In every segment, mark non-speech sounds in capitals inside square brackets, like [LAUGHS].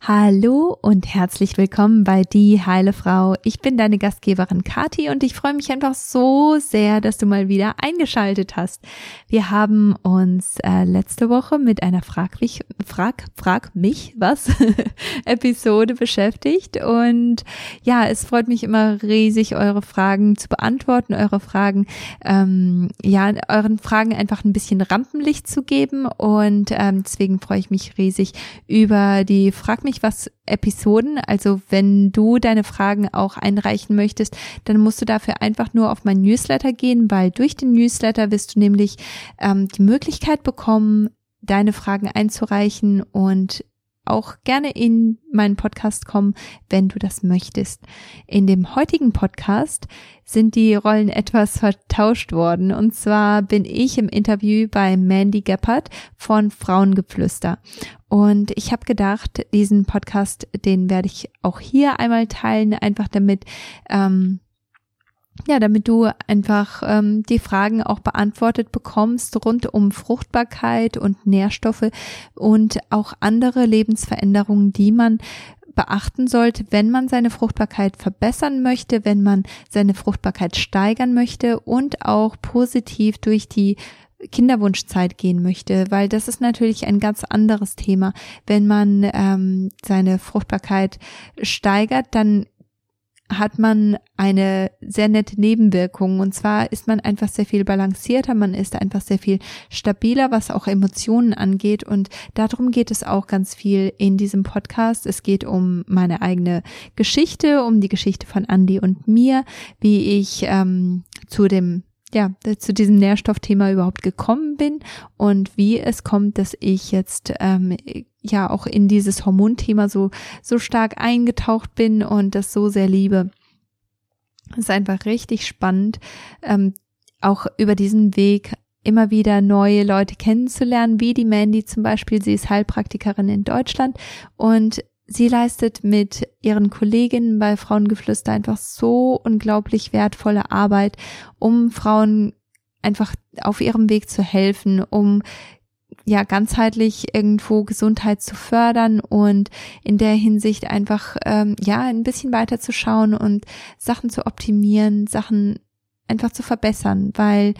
Hallo und herzlich willkommen bei Die Heile Frau. Ich bin deine Gastgeberin Kati und ich freue mich einfach so sehr, dass du mal wieder eingeschaltet hast. Wir haben uns äh, letzte Woche mit einer Frag mich, Frag, Frag mich was [LAUGHS] Episode beschäftigt und ja, es freut mich immer riesig, eure Fragen zu beantworten, eure Fragen, ähm, ja, euren Fragen einfach ein bisschen Rampenlicht zu geben und ähm, deswegen freue ich mich riesig über die Frag mich was Episoden. Also wenn du deine Fragen auch einreichen möchtest, dann musst du dafür einfach nur auf mein Newsletter gehen, weil durch den Newsletter wirst du nämlich ähm, die Möglichkeit bekommen, deine Fragen einzureichen und auch gerne in meinen Podcast kommen, wenn du das möchtest. In dem heutigen Podcast sind die Rollen etwas vertauscht worden. Und zwar bin ich im Interview bei Mandy Geppert von Frauengeflüster. Und ich habe gedacht, diesen Podcast, den werde ich auch hier einmal teilen, einfach damit ähm, ja, damit du einfach ähm, die Fragen auch beantwortet bekommst rund um Fruchtbarkeit und Nährstoffe und auch andere Lebensveränderungen, die man beachten sollte, wenn man seine Fruchtbarkeit verbessern möchte, wenn man seine Fruchtbarkeit steigern möchte und auch positiv durch die Kinderwunschzeit gehen möchte, weil das ist natürlich ein ganz anderes Thema. Wenn man ähm, seine Fruchtbarkeit steigert, dann hat man eine sehr nette Nebenwirkung. Und zwar ist man einfach sehr viel balancierter, man ist einfach sehr viel stabiler, was auch Emotionen angeht. Und darum geht es auch ganz viel in diesem Podcast. Es geht um meine eigene Geschichte, um die Geschichte von Andy und mir, wie ich ähm, zu dem ja, zu diesem Nährstoffthema überhaupt gekommen bin und wie es kommt, dass ich jetzt ähm, ja auch in dieses Hormonthema so, so stark eingetaucht bin und das so sehr liebe. Es ist einfach richtig spannend, ähm, auch über diesen Weg immer wieder neue Leute kennenzulernen, wie die Mandy zum Beispiel. Sie ist Heilpraktikerin in Deutschland und sie leistet mit ihren Kolleginnen bei Frauengeflüster einfach so unglaublich wertvolle Arbeit, um Frauen einfach auf ihrem Weg zu helfen, um ja ganzheitlich irgendwo Gesundheit zu fördern und in der Hinsicht einfach ähm, ja ein bisschen weiter zu schauen und Sachen zu optimieren, Sachen einfach zu verbessern, weil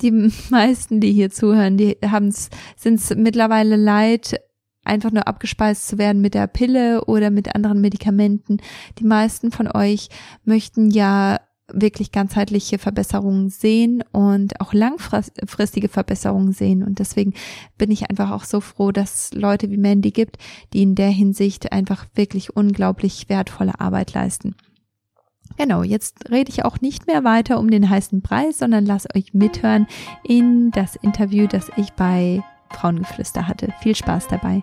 die [LAUGHS] meisten, die hier zuhören, die haben es sind es mittlerweile leid, einfach nur abgespeist zu werden mit der Pille oder mit anderen Medikamenten. Die meisten von euch möchten ja wirklich ganzheitliche Verbesserungen sehen und auch langfristige Verbesserungen sehen. Und deswegen bin ich einfach auch so froh, dass Leute wie Mandy gibt, die in der Hinsicht einfach wirklich unglaublich wertvolle Arbeit leisten. Genau, jetzt rede ich auch nicht mehr weiter um den heißen Preis, sondern lass euch mithören in das Interview, das ich bei Frauengeflüster hatte. Viel Spaß dabei.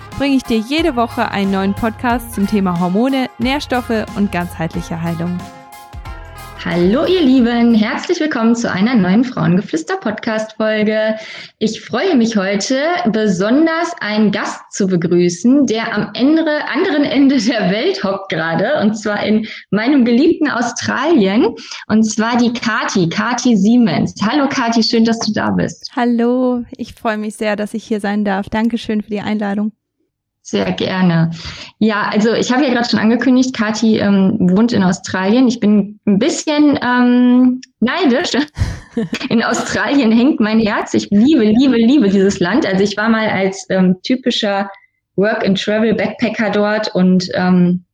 bringe ich dir jede Woche einen neuen Podcast zum Thema Hormone, Nährstoffe und ganzheitliche Heilung. Hallo ihr Lieben, herzlich willkommen zu einer neuen Frauengeflüster Podcast Folge. Ich freue mich heute besonders einen Gast zu begrüßen, der am Ende, anderen Ende der Welt hockt gerade und zwar in meinem geliebten Australien und zwar die Kati, Kati Siemens. Hallo Kati, schön, dass du da bist. Hallo, ich freue mich sehr, dass ich hier sein darf. Dankeschön für die Einladung. Sehr gerne. Ja, also ich habe ja gerade schon angekündigt, Kathi ähm, wohnt in Australien. Ich bin ein bisschen ähm, neidisch. In Australien hängt mein Herz. Ich liebe, liebe, liebe dieses Land. Also ich war mal als ähm, typischer Work-and-Travel-Backpacker dort und ähm,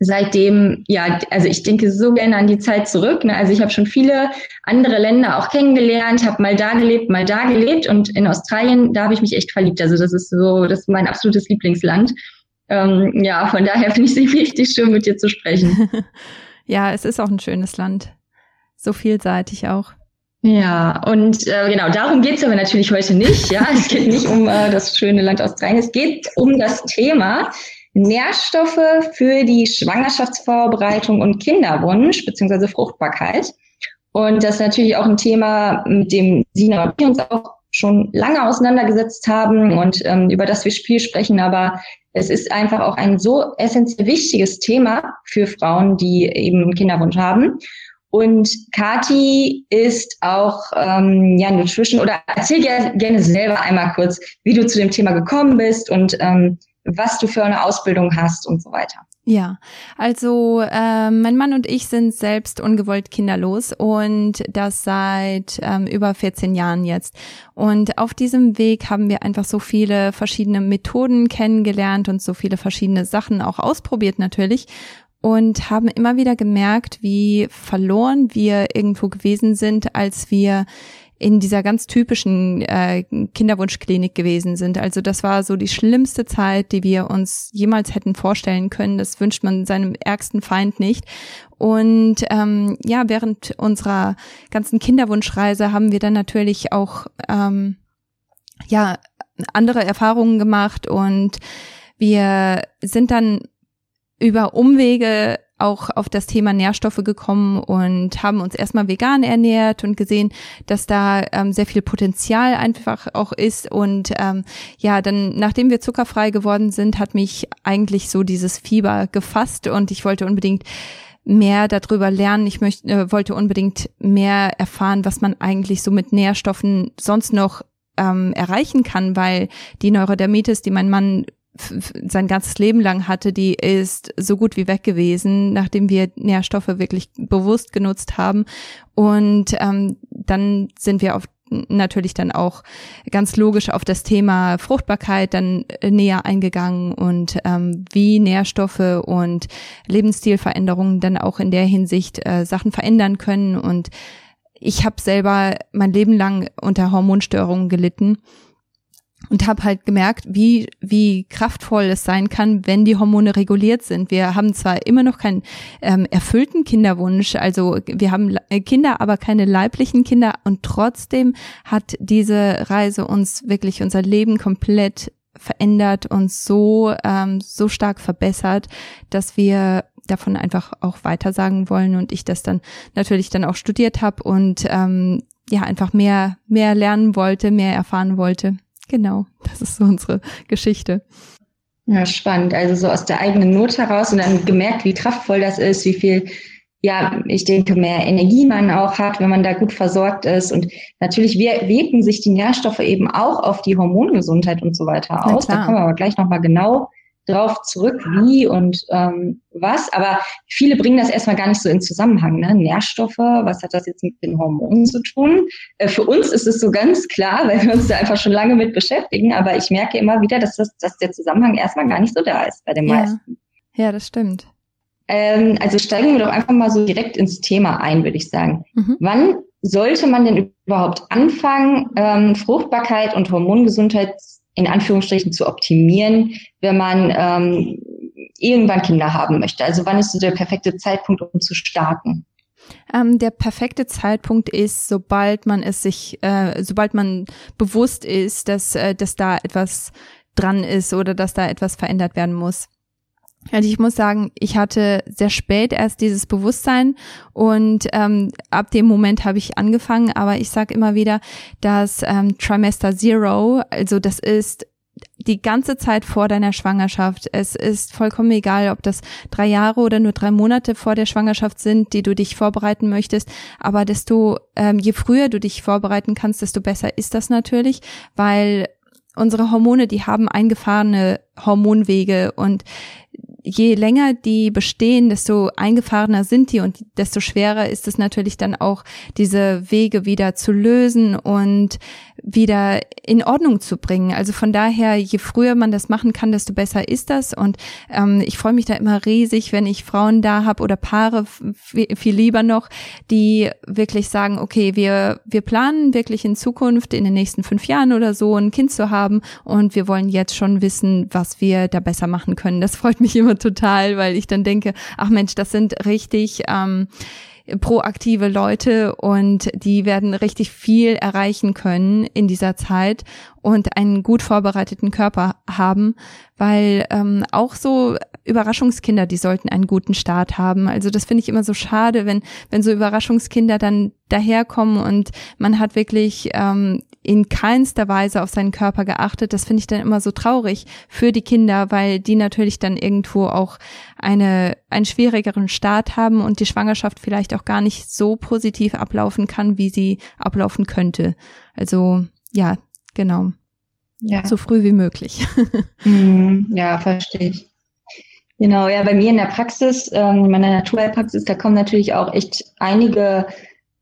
seitdem, ja, also ich denke so gerne an die Zeit zurück. Ne? Also ich habe schon viele andere Länder auch kennengelernt, habe mal da gelebt, mal da gelebt und in Australien, da habe ich mich echt verliebt. Also das ist so, das ist mein absolutes Lieblingsland. Ähm, ja, von daher [LAUGHS] finde ich es richtig schön, mit dir zu sprechen. [LAUGHS] ja, es ist auch ein schönes Land. So vielseitig auch. Ja, und äh, genau, darum geht's aber natürlich heute nicht. Ja, es geht nicht um äh, das schöne Land Australien. Es geht um das Thema Nährstoffe für die Schwangerschaftsvorbereitung und Kinderwunsch bzw. Fruchtbarkeit. Und das ist natürlich auch ein Thema, mit dem Sina und wir uns auch schon lange auseinandergesetzt haben und ähm, über das wir viel sprechen. Aber es ist einfach auch ein so essentiell wichtiges Thema für Frauen, die eben Kinderwunsch haben. Und Kati ist auch ähm, ja Nutrition oder erzähl gerne, gerne selber einmal kurz, wie du zu dem Thema gekommen bist und ähm, was du für eine Ausbildung hast und so weiter. Ja, also äh, mein Mann und ich sind selbst ungewollt kinderlos und das seit ähm, über 14 Jahren jetzt. Und auf diesem Weg haben wir einfach so viele verschiedene Methoden kennengelernt und so viele verschiedene Sachen auch ausprobiert natürlich und haben immer wieder gemerkt, wie verloren wir irgendwo gewesen sind, als wir in dieser ganz typischen äh, Kinderwunschklinik gewesen sind. Also das war so die schlimmste Zeit, die wir uns jemals hätten vorstellen können. Das wünscht man seinem ärgsten Feind nicht. Und ähm, ja, während unserer ganzen Kinderwunschreise haben wir dann natürlich auch ähm, ja andere Erfahrungen gemacht und wir sind dann über Umwege auch auf das Thema Nährstoffe gekommen und haben uns erstmal vegan ernährt und gesehen, dass da ähm, sehr viel Potenzial einfach auch ist. Und ähm, ja, dann, nachdem wir zuckerfrei geworden sind, hat mich eigentlich so dieses Fieber gefasst und ich wollte unbedingt mehr darüber lernen. Ich möchte, äh, wollte unbedingt mehr erfahren, was man eigentlich so mit Nährstoffen sonst noch ähm, erreichen kann, weil die Neurodermitis, die mein Mann sein ganzes Leben lang hatte, die ist so gut wie weg gewesen, nachdem wir Nährstoffe wirklich bewusst genutzt haben. Und ähm, dann sind wir auf natürlich dann auch ganz logisch auf das Thema Fruchtbarkeit dann näher eingegangen und ähm, wie Nährstoffe und Lebensstilveränderungen dann auch in der Hinsicht äh, Sachen verändern können. Und ich habe selber mein Leben lang unter Hormonstörungen gelitten und habe halt gemerkt, wie wie kraftvoll es sein kann, wenn die Hormone reguliert sind. Wir haben zwar immer noch keinen ähm, erfüllten Kinderwunsch, also wir haben Kinder, aber keine leiblichen Kinder und trotzdem hat diese Reise uns wirklich unser Leben komplett verändert und so ähm, so stark verbessert, dass wir davon einfach auch weitersagen wollen und ich das dann natürlich dann auch studiert habe und ähm, ja einfach mehr mehr lernen wollte, mehr erfahren wollte. Genau, das ist so unsere Geschichte. Ja, spannend. Also so aus der eigenen Not heraus und dann gemerkt, wie kraftvoll das ist, wie viel, ja, ich denke, mehr Energie man auch hat, wenn man da gut versorgt ist. Und natürlich wirken sich die Nährstoffe eben auch auf die Hormongesundheit und so weiter aus. Da kommen wir aber gleich nochmal genau drauf zurück, wie und ähm, was. Aber viele bringen das erstmal gar nicht so in Zusammenhang. Ne? Nährstoffe, was hat das jetzt mit den Hormonen zu tun? Äh, für uns ist es so ganz klar, weil wir uns da einfach schon lange mit beschäftigen. Aber ich merke immer wieder, dass, das, dass der Zusammenhang erstmal gar nicht so da ist bei den ja. meisten. Ja, das stimmt. Ähm, also steigen wir doch einfach mal so direkt ins Thema ein, würde ich sagen. Mhm. Wann sollte man denn überhaupt anfangen, ähm, Fruchtbarkeit und Hormongesundheit in Anführungsstrichen zu optimieren, wenn man ähm, irgendwann Kinder haben möchte? Also wann ist so der perfekte Zeitpunkt, um zu starten? Ähm, der perfekte Zeitpunkt ist, sobald man es sich, äh, sobald man bewusst ist, dass, äh, dass da etwas dran ist oder dass da etwas verändert werden muss. Also ich muss sagen, ich hatte sehr spät erst dieses Bewusstsein und ähm, ab dem Moment habe ich angefangen, aber ich sage immer wieder, dass ähm, Trimester Zero, also das ist die ganze Zeit vor deiner Schwangerschaft. Es ist vollkommen egal, ob das drei Jahre oder nur drei Monate vor der Schwangerschaft sind, die du dich vorbereiten möchtest. Aber desto, ähm, je früher du dich vorbereiten kannst, desto besser ist das natürlich, weil unsere Hormone, die haben eingefahrene Hormonwege und je länger die bestehen, desto eingefahrener sind die und desto schwerer ist es natürlich dann auch, diese Wege wieder zu lösen und wieder in Ordnung zu bringen. Also von daher, je früher man das machen kann, desto besser ist das. Und ähm, ich freue mich da immer riesig, wenn ich Frauen da habe oder Paare, viel lieber noch, die wirklich sagen, okay, wir, wir planen wirklich in Zukunft, in den nächsten fünf Jahren oder so, ein Kind zu haben und wir wollen jetzt schon wissen, was wir da besser machen können. Das freut mich [LAUGHS] immer total, weil ich dann denke, ach Mensch, das sind richtig ähm, proaktive Leute und die werden richtig viel erreichen können in dieser Zeit und einen gut vorbereiteten Körper haben, weil ähm, auch so Überraschungskinder, die sollten einen guten Start haben. Also das finde ich immer so schade, wenn wenn so Überraschungskinder dann daherkommen und man hat wirklich ähm, in keinster Weise auf seinen Körper geachtet. Das finde ich dann immer so traurig für die Kinder, weil die natürlich dann irgendwo auch eine, einen schwierigeren Start haben und die Schwangerschaft vielleicht auch gar nicht so positiv ablaufen kann, wie sie ablaufen könnte. Also, ja, genau. Ja. So früh wie möglich. [LAUGHS] Mhm. ja, verstehe ich. Genau, ja, bei mir in der Praxis, ähm, in meiner Naturheilpraxis, da kommen natürlich auch echt einige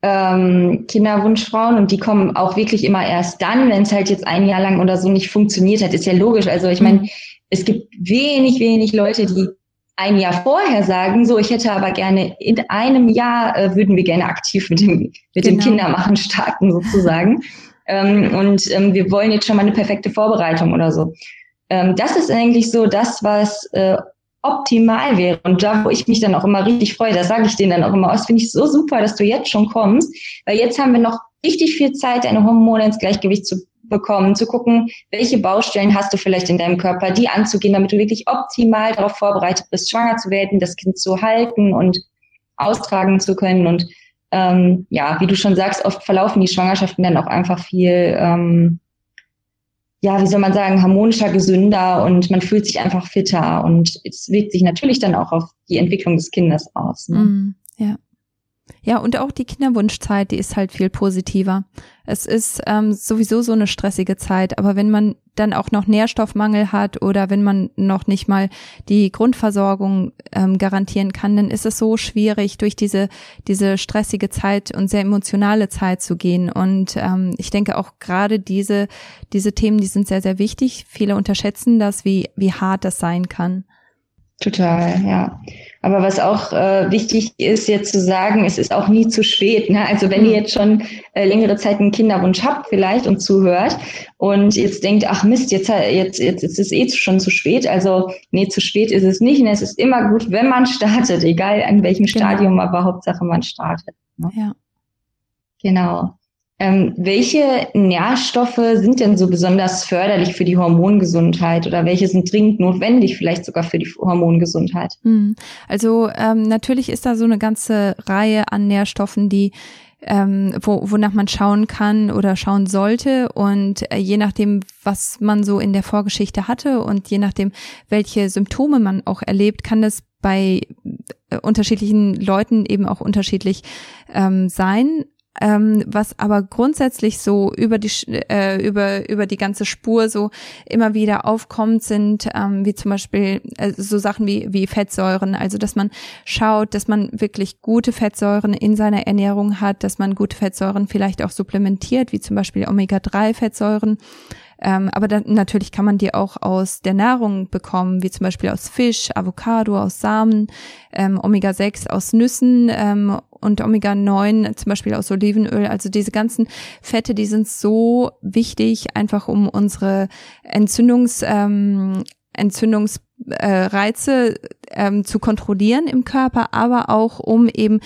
ähm, Kinderwunschfrauen und die kommen auch wirklich immer erst dann, wenn es halt jetzt ein Jahr lang oder so nicht funktioniert hat. Ist ja logisch. Also ich meine, mhm. es gibt wenig, wenig Leute, die ein Jahr vorher sagen, so, ich hätte aber gerne in einem Jahr äh, würden wir gerne aktiv mit dem, mit genau. dem Kindermachen starten sozusagen. ähm, und ähm, wir wollen jetzt schon mal eine perfekte Vorbereitung oder so. Ähm, das ist eigentlich so das, was äh, optimal wäre. Und da, wo ich mich dann auch immer richtig freue, da sage ich denen dann auch immer, oh, das finde ich so super, dass du jetzt schon kommst, weil jetzt haben wir noch richtig viel Zeit, deine Hormone ins Gleichgewicht zu bekommen, zu gucken, welche Baustellen hast du vielleicht in deinem Körper, die anzugehen, damit du wirklich optimal darauf vorbereitet bist, schwanger zu werden, das Kind zu halten und austragen zu können. Und ähm, ja, wie du schon sagst, oft verlaufen die Schwangerschaften dann auch einfach viel ähm, ja, wie soll man sagen, harmonischer, gesünder und man fühlt sich einfach fitter und es wirkt sich natürlich dann auch auf die Entwicklung des Kindes aus. Ne? Mm, ja. Ja, und auch die Kinderwunschzeit, die ist halt viel positiver. Es ist ähm, sowieso so eine stressige Zeit, aber wenn man dann auch noch Nährstoffmangel hat oder wenn man noch nicht mal die Grundversorgung ähm, garantieren kann, dann ist es so schwierig, durch diese, diese stressige Zeit und sehr emotionale Zeit zu gehen. Und ähm, ich denke auch gerade diese, diese Themen, die sind sehr, sehr wichtig. Viele unterschätzen das, wie, wie hart das sein kann. Total, ja. Aber was auch äh, wichtig ist, jetzt zu sagen, es ist auch nie zu spät. Ne? Also wenn ihr mhm. jetzt schon äh, längere Zeit einen Kinderwunsch habt vielleicht und zuhört und jetzt denkt, ach Mist, jetzt, jetzt, jetzt, ist es eh schon zu spät. Also nee, zu spät ist es nicht. Und es ist immer gut, wenn man startet, egal an welchem genau. Stadium, aber Hauptsache man startet. Ne? Ja. Genau. Ähm, welche Nährstoffe sind denn so besonders förderlich für die Hormongesundheit oder welche sind dringend notwendig, vielleicht sogar für die Hormongesundheit? Hm. Also ähm, natürlich ist da so eine ganze Reihe an Nährstoffen, die ähm, wo, wonach man schauen kann oder schauen sollte. Und äh, je nachdem, was man so in der Vorgeschichte hatte und je nachdem, welche Symptome man auch erlebt, kann das bei äh, unterschiedlichen Leuten eben auch unterschiedlich ähm, sein. Ähm, was aber grundsätzlich so über die äh, über über die ganze Spur so immer wieder aufkommt, sind ähm, wie zum Beispiel äh, so Sachen wie wie Fettsäuren. Also dass man schaut, dass man wirklich gute Fettsäuren in seiner Ernährung hat, dass man gute Fettsäuren vielleicht auch supplementiert, wie zum Beispiel Omega-3-Fettsäuren. Ähm, aber dann, natürlich kann man die auch aus der Nahrung bekommen, wie zum Beispiel aus Fisch, Avocado, aus Samen, ähm, Omega-6 aus Nüssen ähm, und Omega-9 zum Beispiel aus Olivenöl. Also diese ganzen Fette, die sind so wichtig, einfach um unsere Entzündungs, ähm, Entzündungsreize ähm, zu kontrollieren im Körper, aber auch um eben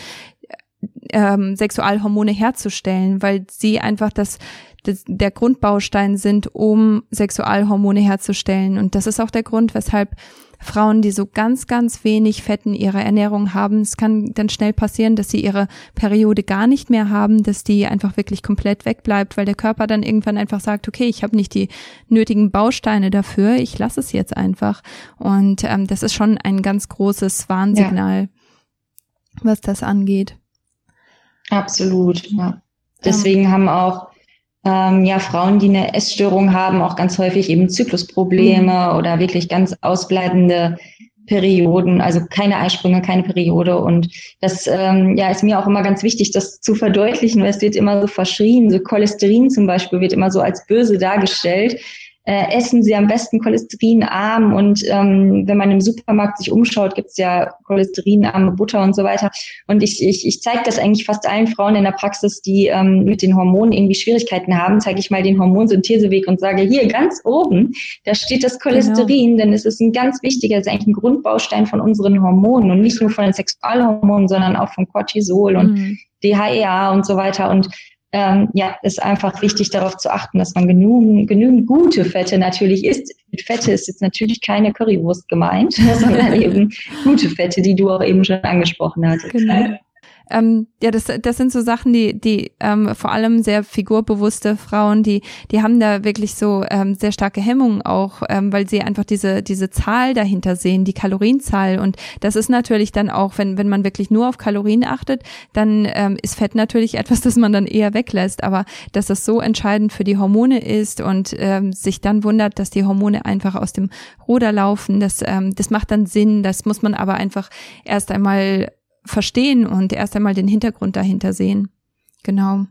ähm, Sexualhormone herzustellen, weil sie einfach das, der Grundbaustein sind, um Sexualhormone herzustellen. Und das ist auch der Grund, weshalb Frauen, die so ganz, ganz wenig Fett in ihrer Ernährung haben, es kann dann schnell passieren, dass sie ihre Periode gar nicht mehr haben, dass die einfach wirklich komplett wegbleibt, weil der Körper dann irgendwann einfach sagt, okay, ich habe nicht die nötigen Bausteine dafür, ich lasse es jetzt einfach. Und ähm, das ist schon ein ganz großes Warnsignal, ja. was das angeht. Absolut, ja. Deswegen ähm, haben auch ähm, ja, Frauen, die eine Essstörung haben, auch ganz häufig eben Zyklusprobleme mhm. oder wirklich ganz ausbleibende Perioden, also keine Eisprünge, keine Periode. Und das ähm, ja, ist mir auch immer ganz wichtig, das zu verdeutlichen, weil es wird immer so verschrien. So Cholesterin zum Beispiel wird immer so als böse dargestellt. Äh, essen sie am besten cholesterinarm und ähm, wenn man im Supermarkt sich umschaut, gibt's ja cholesterinarme Butter und so weiter. Und ich, ich, ich zeige das eigentlich fast allen Frauen in der Praxis, die ähm, mit den Hormonen irgendwie Schwierigkeiten haben, zeige ich mal den Hormonsyntheseweg und sage, hier ganz oben, da steht das Cholesterin, genau. denn es ist ein ganz wichtiger, es ist eigentlich ein Grundbaustein von unseren Hormonen und nicht nur von den Sexualhormonen, sondern auch vom Cortisol und mhm. DHEA und so weiter. Und ähm, ja, ist einfach wichtig darauf zu achten, dass man genügend, genügend gute Fette natürlich isst. Mit Fette ist jetzt natürlich keine Currywurst gemeint, [LAUGHS] sondern eben gute Fette, die du auch eben schon angesprochen hattest. Genau. Ähm, ja, das, das sind so Sachen, die, die ähm, vor allem sehr figurbewusste Frauen, die, die haben da wirklich so ähm, sehr starke Hemmungen auch, ähm, weil sie einfach diese, diese Zahl dahinter sehen, die Kalorienzahl. Und das ist natürlich dann auch, wenn, wenn man wirklich nur auf Kalorien achtet, dann ähm, ist Fett natürlich [LAUGHS] etwas, das man dann eher weglässt. Aber dass das so entscheidend für die Hormone ist und ähm, sich dann wundert, dass die Hormone einfach aus dem Ruder laufen, das, ähm, das macht dann Sinn. Das muss man aber einfach erst einmal verstehen und erst einmal den Hintergrund dahinter sehen. Genau.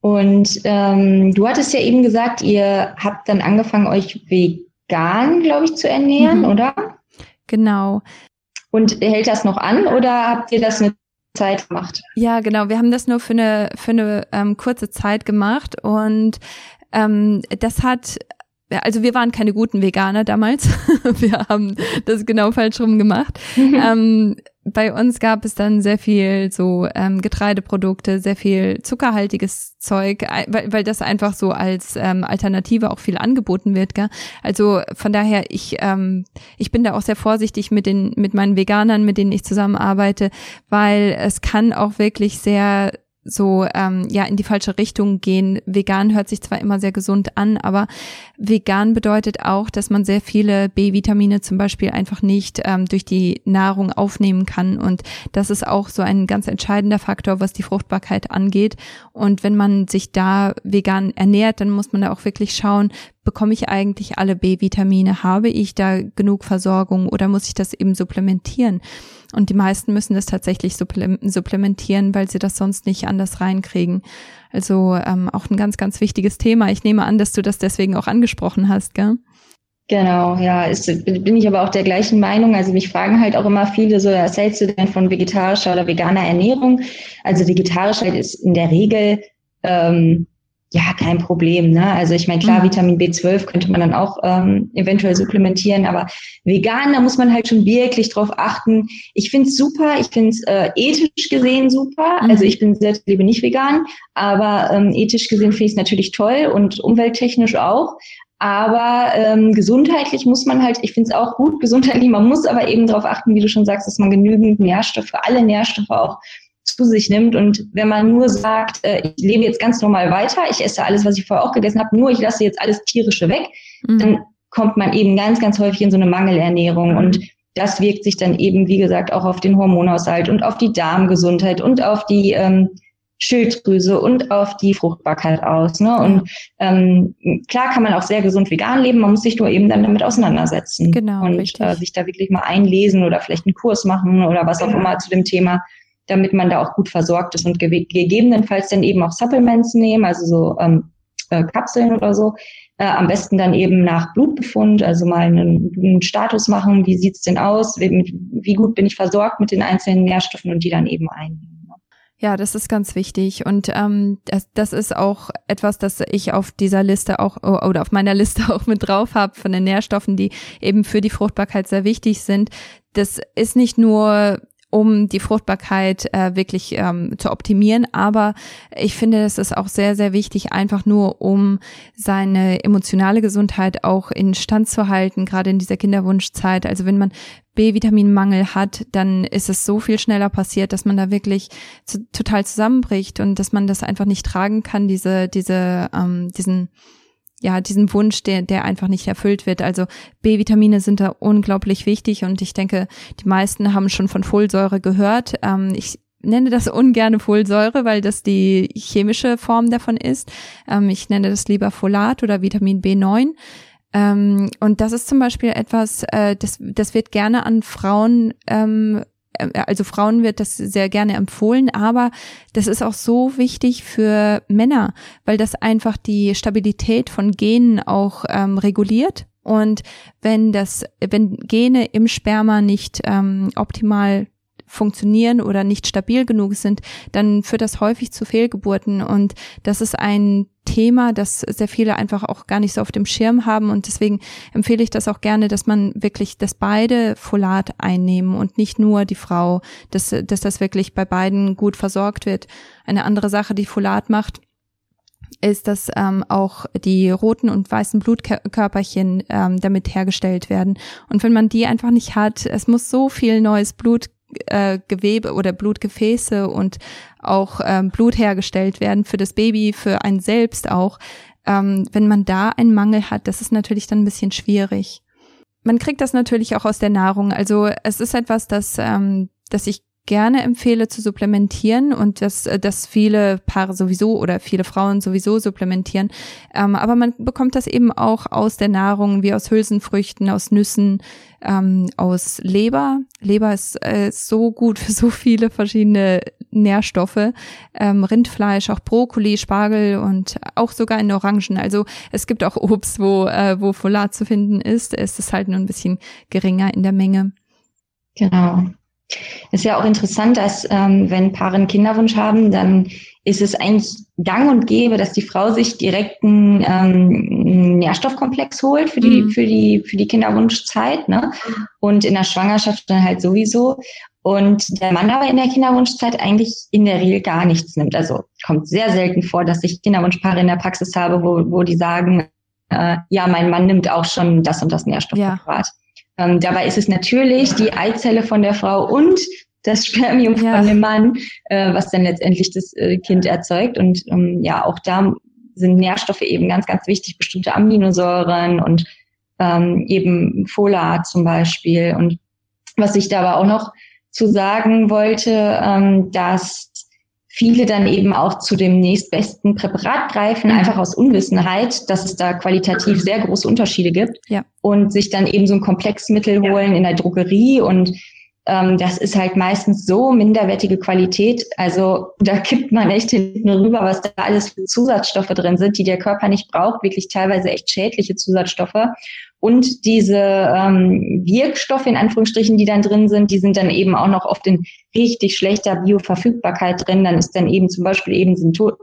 Und ähm, du hattest ja eben gesagt, ihr habt dann angefangen, euch vegan, glaube ich, zu ernähren, mhm. oder? Genau. Und hält das noch an oder habt ihr das eine Zeit gemacht? Ja, genau. Wir haben das nur für eine für eine ähm, kurze Zeit gemacht und ähm, das hat also wir waren keine guten Veganer damals. [LAUGHS] wir haben das genau falsch rum gemacht. [LAUGHS] ähm, bei uns gab es dann sehr viel so ähm, Getreideprodukte, sehr viel zuckerhaltiges Zeug, weil, weil das einfach so als ähm, Alternative auch viel angeboten wird. Gell? Also von daher, ich ähm, ich bin da auch sehr vorsichtig mit den mit meinen Veganern, mit denen ich zusammenarbeite, weil es kann auch wirklich sehr so ähm, ja in die falsche Richtung gehen. Vegan hört sich zwar immer sehr gesund an, aber vegan bedeutet auch, dass man sehr viele B-Vitamine zum Beispiel einfach nicht ähm, durch die Nahrung aufnehmen kann. Und das ist auch so ein ganz entscheidender Faktor, was die Fruchtbarkeit angeht. Und wenn man sich da vegan ernährt, dann muss man da auch wirklich schauen, bekomme ich eigentlich alle B-Vitamine? Habe ich da genug Versorgung oder muss ich das eben supplementieren? Und die meisten müssen das tatsächlich supplementieren, weil sie das sonst nicht anders reinkriegen. Also ähm, auch ein ganz, ganz wichtiges Thema. Ich nehme an, dass du das deswegen auch angesprochen hast, gell? Genau, ja, ist, bin ich aber auch der gleichen Meinung. Also mich fragen halt auch immer viele so, hältst du denn von vegetarischer oder veganer Ernährung? Also vegetarisch ist in der Regel ähm, ja, kein Problem. Ne? Also ich meine, klar, mhm. Vitamin B12 könnte man dann auch ähm, eventuell supplementieren, aber vegan, da muss man halt schon wirklich drauf achten. Ich finde es super, ich finde es äh, ethisch gesehen super. Mhm. Also ich bin selbst lebe nicht vegan, aber ähm, ethisch gesehen finde ich es natürlich toll und umwelttechnisch auch. Aber ähm, gesundheitlich muss man halt, ich finde es auch gut, gesundheitlich, man muss aber eben darauf achten, wie du schon sagst, dass man genügend Nährstoffe, alle Nährstoffe auch zu sich nimmt. Und wenn man nur sagt, äh, ich lebe jetzt ganz normal weiter, ich esse alles, was ich vorher auch gegessen habe, nur ich lasse jetzt alles tierische weg, mhm. dann kommt man eben ganz, ganz häufig in so eine Mangelernährung. Mhm. Und das wirkt sich dann eben, wie gesagt, auch auf den Hormonhaushalt und auf die Darmgesundheit und auf die ähm, Schilddrüse und auf die Fruchtbarkeit aus. Ne? Und ähm, klar kann man auch sehr gesund vegan leben, man muss sich nur eben dann damit auseinandersetzen. Genau. Und äh, sich da wirklich mal einlesen oder vielleicht einen Kurs machen oder was auch genau. immer zu dem Thema damit man da auch gut versorgt ist und ge gegebenenfalls dann eben auch Supplements nehmen, also so ähm, äh, Kapseln oder so. Äh, am besten dann eben nach Blutbefund, also mal einen, einen Status machen, wie sieht's denn aus, wie, mit, wie gut bin ich versorgt mit den einzelnen Nährstoffen und die dann eben einnehmen. Ne? Ja, das ist ganz wichtig und ähm, das, das ist auch etwas, das ich auf dieser Liste auch oder auf meiner Liste [LAUGHS] auch mit drauf habe von den Nährstoffen, die eben für die Fruchtbarkeit sehr wichtig sind. Das ist nicht nur um die Fruchtbarkeit äh, wirklich ähm, zu optimieren. Aber ich finde, es ist auch sehr, sehr wichtig, einfach nur um seine emotionale Gesundheit auch in Stand zu halten, gerade in dieser Kinderwunschzeit. Also wenn man B-Vitaminmangel hat, dann ist es so viel schneller passiert, dass man da wirklich zu, total zusammenbricht und dass man das einfach nicht tragen kann, diese, diese, ähm, diesen ja, diesen Wunsch, der, der einfach nicht erfüllt wird. Also B-Vitamine sind da unglaublich wichtig und ich denke, die meisten haben schon von Folsäure gehört. Ähm, ich nenne das ungerne Folsäure, weil das die chemische Form davon ist. Ähm, ich nenne das lieber Folat oder Vitamin B9. Ähm, und das ist zum Beispiel etwas, äh, das, das wird gerne an Frauen ähm, äh, also Frauen wird das sehr gerne empfohlen, aber das ist auch so wichtig für Männer, weil das einfach die Stabilität von Genen auch ähm, reguliert. Und wenn das, wenn Gene im Sperma nicht ähm, optimal funktionieren oder nicht stabil genug sind, dann führt das häufig zu Fehlgeburten. Und das ist ein Thema, das sehr viele einfach auch gar nicht so auf dem Schirm haben. Und deswegen empfehle ich das auch gerne, dass man wirklich, dass beide Folat einnehmen und nicht nur die Frau, dass, dass das wirklich bei beiden gut versorgt wird. Eine andere Sache, die Folat macht, ist, dass ähm, auch die roten und weißen Blutkörperchen ähm, damit hergestellt werden. Und wenn man die einfach nicht hat, es muss so viel neues Blut äh, Gewebe oder Blutgefäße und auch ähm, Blut hergestellt werden für das Baby, für einen selbst auch. Ähm, wenn man da einen Mangel hat, das ist natürlich dann ein bisschen schwierig. Man kriegt das natürlich auch aus der Nahrung. Also es ist etwas, das, ähm, das ich gerne empfehle zu supplementieren und dass, äh, dass viele Paare sowieso oder viele Frauen sowieso supplementieren. Ähm, aber man bekommt das eben auch aus der Nahrung, wie aus Hülsenfrüchten, aus Nüssen, ähm, aus Leber. Leber ist äh, so gut für so viele verschiedene Nährstoffe. Ähm, Rindfleisch, auch Brokkoli, Spargel und auch sogar in Orangen. Also es gibt auch Obst, wo, äh, wo Folat zu finden ist. Es ist halt nur ein bisschen geringer in der Menge. Genau. Ist ja auch interessant, dass ähm, wenn Paare einen Kinderwunsch haben, dann ist es eigentlich gang und gäbe, dass die Frau sich direkt einen, ähm, Nährstoffkomplex holt für die, mhm. für die, für die Kinderwunschzeit, ne? Und in der Schwangerschaft dann halt sowieso. Und der Mann aber in der Kinderwunschzeit eigentlich in der Regel gar nichts nimmt. Also kommt sehr selten vor, dass ich Kinderwunschpaare in der Praxis habe, wo, wo die sagen, äh, ja, mein Mann nimmt auch schon das und das Nährstoffpräparat. Ja. Ähm, dabei ist es natürlich die Eizelle von der Frau und das [LAUGHS] Spermium ja. von dem Mann, äh, was dann letztendlich das äh, Kind erzeugt. Und ähm, ja, auch da sind Nährstoffe eben ganz, ganz wichtig, bestimmte Aminosäuren und ähm, eben Folat zum Beispiel. Und was ich da aber auch noch zu sagen wollte, ähm, dass viele dann eben auch zu dem nächstbesten Präparat greifen, mhm. einfach aus Unwissenheit, dass es da qualitativ sehr große Unterschiede gibt ja. und sich dann eben so ein Komplexmittel holen ja. in der Drogerie und ähm, das ist halt meistens so minderwertige Qualität. Also da kippt man echt hinten rüber, was da alles für Zusatzstoffe drin sind, die der Körper nicht braucht, wirklich teilweise echt schädliche Zusatzstoffe. Und diese ähm, Wirkstoffe in Anführungsstrichen, die dann drin sind, die sind dann eben auch noch oft in richtig schlechter Bioverfügbarkeit drin. Dann ist dann eben zum Beispiel eben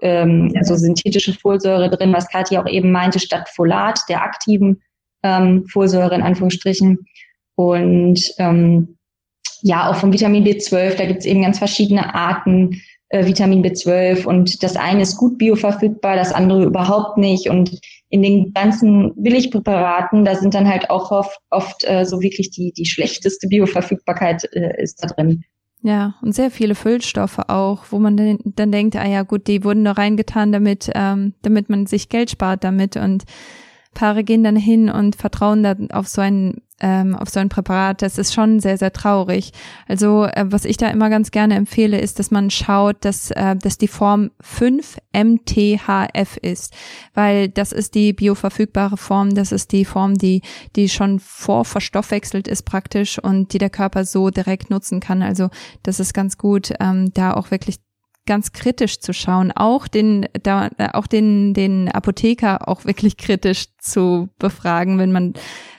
ähm, so synthetische Folsäure drin, was Kathi auch eben meinte, statt Folat, der aktiven ähm, Folsäure in Anführungsstrichen. Und ähm, ja, auch vom Vitamin B12, da gibt es eben ganz verschiedene Arten äh, Vitamin B12 und das eine ist gut bioverfügbar, das andere überhaupt nicht. Und in den ganzen Billigpräparaten, da sind dann halt auch oft, oft äh, so wirklich die, die schlechteste Bioverfügbarkeit äh, ist da drin. Ja, und sehr viele Füllstoffe auch, wo man dann, dann denkt, ah ja gut, die wurden da reingetan, damit, ähm, damit man sich Geld spart damit und Paare gehen dann hin und vertrauen dann auf so ein ähm, auf so ein Präparat. Das ist schon sehr sehr traurig. Also äh, was ich da immer ganz gerne empfehle, ist, dass man schaut, dass äh, dass die Form 5 MTHF ist, weil das ist die bioverfügbare Form. Das ist die Form, die die schon vorverstoffwechselt ist praktisch und die der Körper so direkt nutzen kann. Also das ist ganz gut, ähm, da auch wirklich ganz kritisch zu schauen, auch den, da, auch den, den Apotheker auch wirklich kritisch zu befragen, wenn man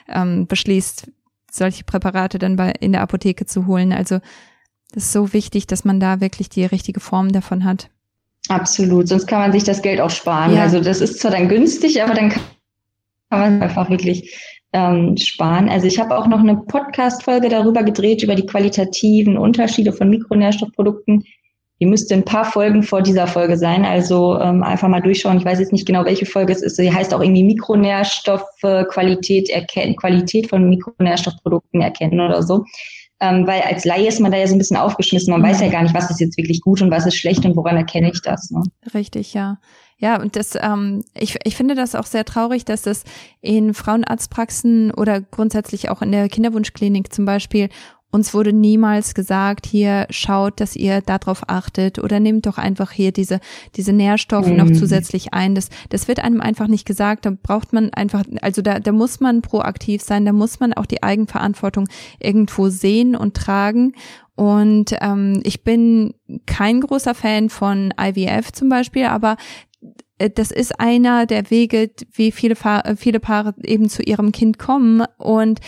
ähm, beschließt, solche Präparate dann bei, in der Apotheke zu holen. Also das ist so wichtig, dass man da wirklich die richtige Form davon hat. Absolut, sonst kann man sich das Geld auch sparen. Ja. Also das ist zwar dann günstig, aber dann kann man einfach wirklich ähm, sparen. Also ich habe auch noch eine Podcast-Folge darüber gedreht, über die qualitativen Unterschiede von Mikronährstoffprodukten die müsste ein paar Folgen vor dieser Folge sein. Also ähm, einfach mal durchschauen. Ich weiß jetzt nicht genau, welche Folge es ist. Sie heißt auch irgendwie Mikronährstoffe, Qualität erkennen, Qualität von Mikronährstoffprodukten erkennen oder so. Ähm, weil als Laie ist man da ja so ein bisschen aufgeschmissen. Man mhm. weiß ja gar nicht, was ist jetzt wirklich gut und was ist schlecht und woran erkenne ich das. Ne? Richtig, ja. Ja, und das, ähm, ich, ich finde das auch sehr traurig, dass das in Frauenarztpraxen oder grundsätzlich auch in der Kinderwunschklinik zum Beispiel uns wurde niemals gesagt, hier schaut, dass ihr darauf achtet oder nehmt doch einfach hier diese, diese Nährstoffe mhm. noch zusätzlich ein. Das, das wird einem einfach nicht gesagt. Da braucht man einfach, also da, da muss man proaktiv sein, da muss man auch die Eigenverantwortung irgendwo sehen und tragen. Und ähm, ich bin kein großer Fan von IVF zum Beispiel, aber das ist einer der Wege, wie viele, Fa viele Paare eben zu ihrem Kind kommen. Und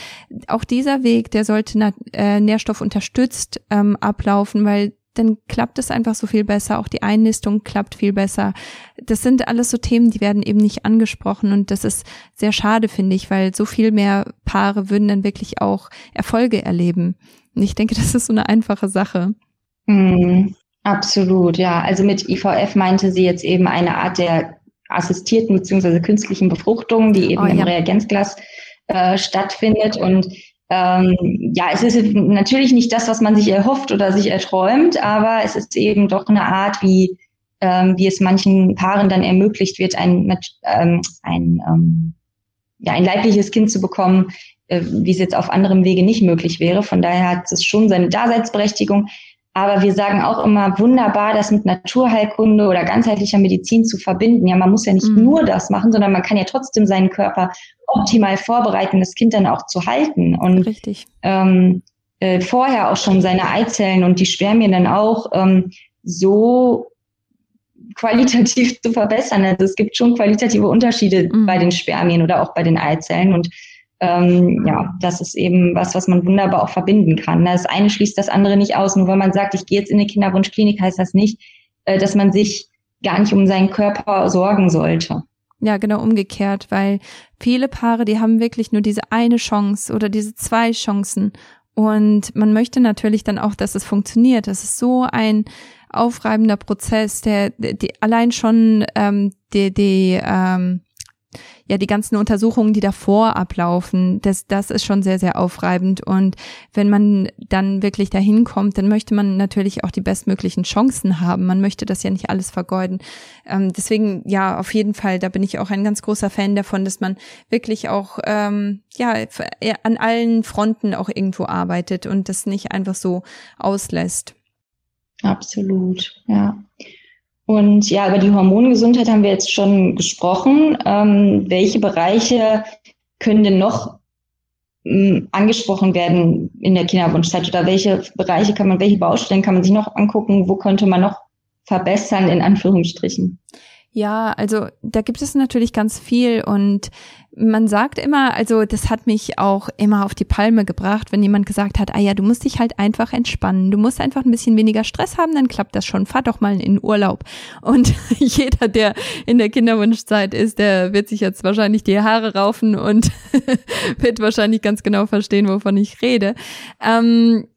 auch dieser Weg, der sollte äh, nährstoffunterstützt ähm, ablaufen, weil dann klappt es einfach so viel besser. Auch die Einnistung klappt viel besser. Das sind alles so Themen, die werden eben nicht angesprochen. Und das ist sehr schade, finde ich, weil so viel mehr Paare würden dann wirklich auch Erfolge erleben. Und ich denke, [LAUGHS] das ist so eine einfache Sache. Mm, absolut, ja. Also mit IVF meinte sie jetzt eben eine Art der assistierten bzw. künstlichen Befruchtung, die eben oh, ja. im Reagenzglas äh, stattfindet. Und ähm, ja, es ist natürlich nicht das, was man sich erhofft oder sich erträumt, aber es ist eben doch eine Art, wie, ähm, wie es manchen Paaren dann ermöglicht wird, ein, ähm, ein, ähm, ja, ein leibliches Kind zu bekommen, äh, wie es jetzt auf anderem Wege nicht möglich wäre. Von daher hat es schon seine Daseinsberechtigung. Aber wir sagen auch immer wunderbar, das mit Naturheilkunde oder ganzheitlicher Medizin zu verbinden. Ja, man muss ja nicht mhm. nur das machen, sondern man kann ja trotzdem seinen Körper optimal vorbereiten, das Kind dann auch zu halten. Und Richtig. Ähm, äh, vorher auch schon seine Eizellen und die Spermien dann auch ähm, so qualitativ [LAUGHS] zu verbessern. Also es gibt schon qualitative Unterschiede mhm. bei den Spermien oder auch bei den Eizellen. Und ähm, ja, das ist eben was, was man wunderbar auch verbinden kann. Das eine schließt das andere nicht aus. Nur wenn man sagt, ich gehe jetzt in eine Kinderwunschklinik, heißt das nicht, äh, dass man sich gar nicht um seinen Körper sorgen sollte. Ja, genau umgekehrt, weil viele Paare, die haben wirklich nur diese eine Chance oder diese zwei Chancen. Und man möchte natürlich dann auch, dass es funktioniert. Das ist so ein aufreibender Prozess, der, die allein schon ähm, die, die ähm, ja die ganzen Untersuchungen, die davor ablaufen, das, das ist schon sehr, sehr aufreibend. Und wenn man dann wirklich dahin kommt, dann möchte man natürlich auch die bestmöglichen Chancen haben. Man möchte das ja nicht alles vergeuden. Ähm, deswegen, ja, auf jeden Fall, da bin ich auch ein ganz großer Fan davon, dass man wirklich auch ähm, ja an allen Fronten auch irgendwo arbeitet und das nicht einfach so auslässt. Absolut, ja. Und ja, über die Hormongesundheit haben wir jetzt schon gesprochen. Ähm, welche Bereiche können denn noch ähm, angesprochen werden in der Kinderwunschzeit oder welche Bereiche kann man, welche Baustellen kann man sich noch angucken? Wo könnte man noch verbessern, in Anführungsstrichen? Ja, also da gibt es natürlich ganz viel und man sagt immer, also das hat mich auch immer auf die Palme gebracht, wenn jemand gesagt hat, ah ja, du musst dich halt einfach entspannen, du musst einfach ein bisschen weniger Stress haben, dann klappt das schon, fahr doch mal in Urlaub. Und [LAUGHS] jeder, der in der Kinderwunschzeit ist, der wird sich jetzt wahrscheinlich die Haare raufen und [LAUGHS] wird wahrscheinlich ganz genau verstehen, wovon ich rede. Ähm,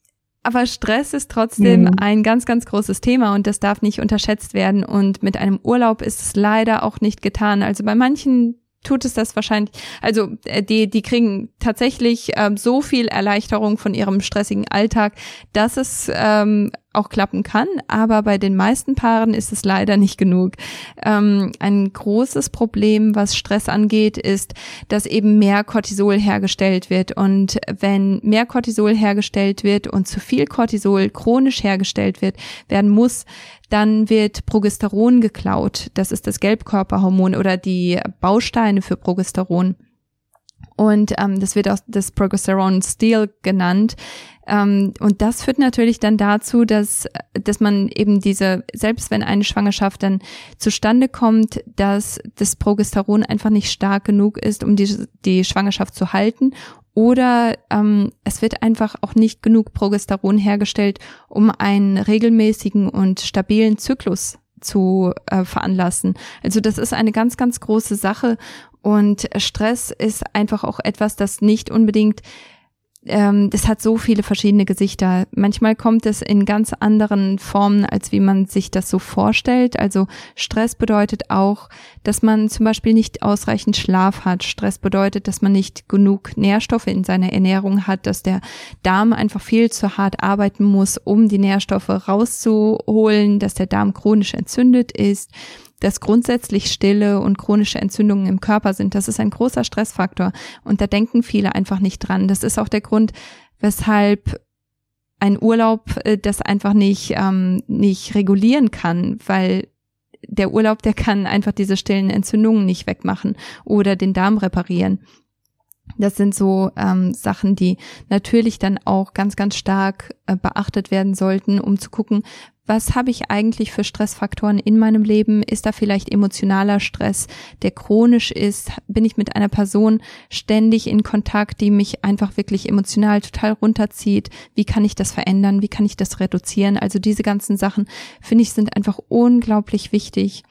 aber Stress ist trotzdem mhm. ein ganz, ganz großes Thema und das darf nicht unterschätzt werden. Und mit einem Urlaub ist es leider auch nicht getan. Also bei manchen tut es das wahrscheinlich, also äh, die, die kriegen tatsächlich ähm, so viel Erleichterung von ihrem stressigen Alltag, dass es ähm, auch klappen kann, aber bei den meisten Paaren ist es leider nicht genug. Ähm, ein großes Problem, was Stress angeht, ist, dass eben mehr Cortisol hergestellt wird. Und wenn mehr Cortisol hergestellt wird und zu viel Cortisol chronisch hergestellt wird, werden muss, dann wird Progesteron geklaut. Das ist das Gelbkörperhormon oder die Bausteine für Progesteron. Und ähm, das wird auch das Progesteron Steel genannt. Ähm, und das führt natürlich dann dazu, dass, dass man eben diese, selbst wenn eine Schwangerschaft dann zustande kommt, dass das Progesteron einfach nicht stark genug ist, um die, die Schwangerschaft zu halten. Oder ähm, es wird einfach auch nicht genug Progesteron hergestellt, um einen regelmäßigen und stabilen Zyklus zu äh, veranlassen. Also das ist eine ganz, ganz große Sache und Stress ist einfach auch etwas, das nicht unbedingt ähm, das hat so viele verschiedene Gesichter. Manchmal kommt es in ganz anderen Formen, als wie man sich das so vorstellt. Also Stress bedeutet auch, dass man zum Beispiel nicht ausreichend Schlaf hat. Stress bedeutet, dass man nicht genug Nährstoffe in seiner Ernährung hat, dass der Darm einfach viel zu hart arbeiten muss, um die Nährstoffe rauszuholen, dass der Darm chronisch entzündet ist dass grundsätzlich Stille und chronische Entzündungen im Körper sind. Das ist ein großer Stressfaktor und da denken viele einfach nicht dran. Das ist auch der Grund, weshalb ein Urlaub äh, das einfach nicht, ähm, nicht regulieren kann, weil der Urlaub, der kann einfach diese stillen Entzündungen nicht wegmachen oder den Darm reparieren. Das sind so ähm, Sachen, die natürlich dann auch ganz, ganz stark äh, beachtet werden sollten, um zu gucken, was habe ich eigentlich für Stressfaktoren in meinem Leben? Ist da vielleicht emotionaler Stress, der chronisch ist? Bin ich mit einer Person ständig in Kontakt, die mich einfach wirklich emotional total runterzieht? Wie kann ich das verändern? Wie kann ich das reduzieren? Also diese ganzen Sachen, finde ich, sind einfach unglaublich wichtig.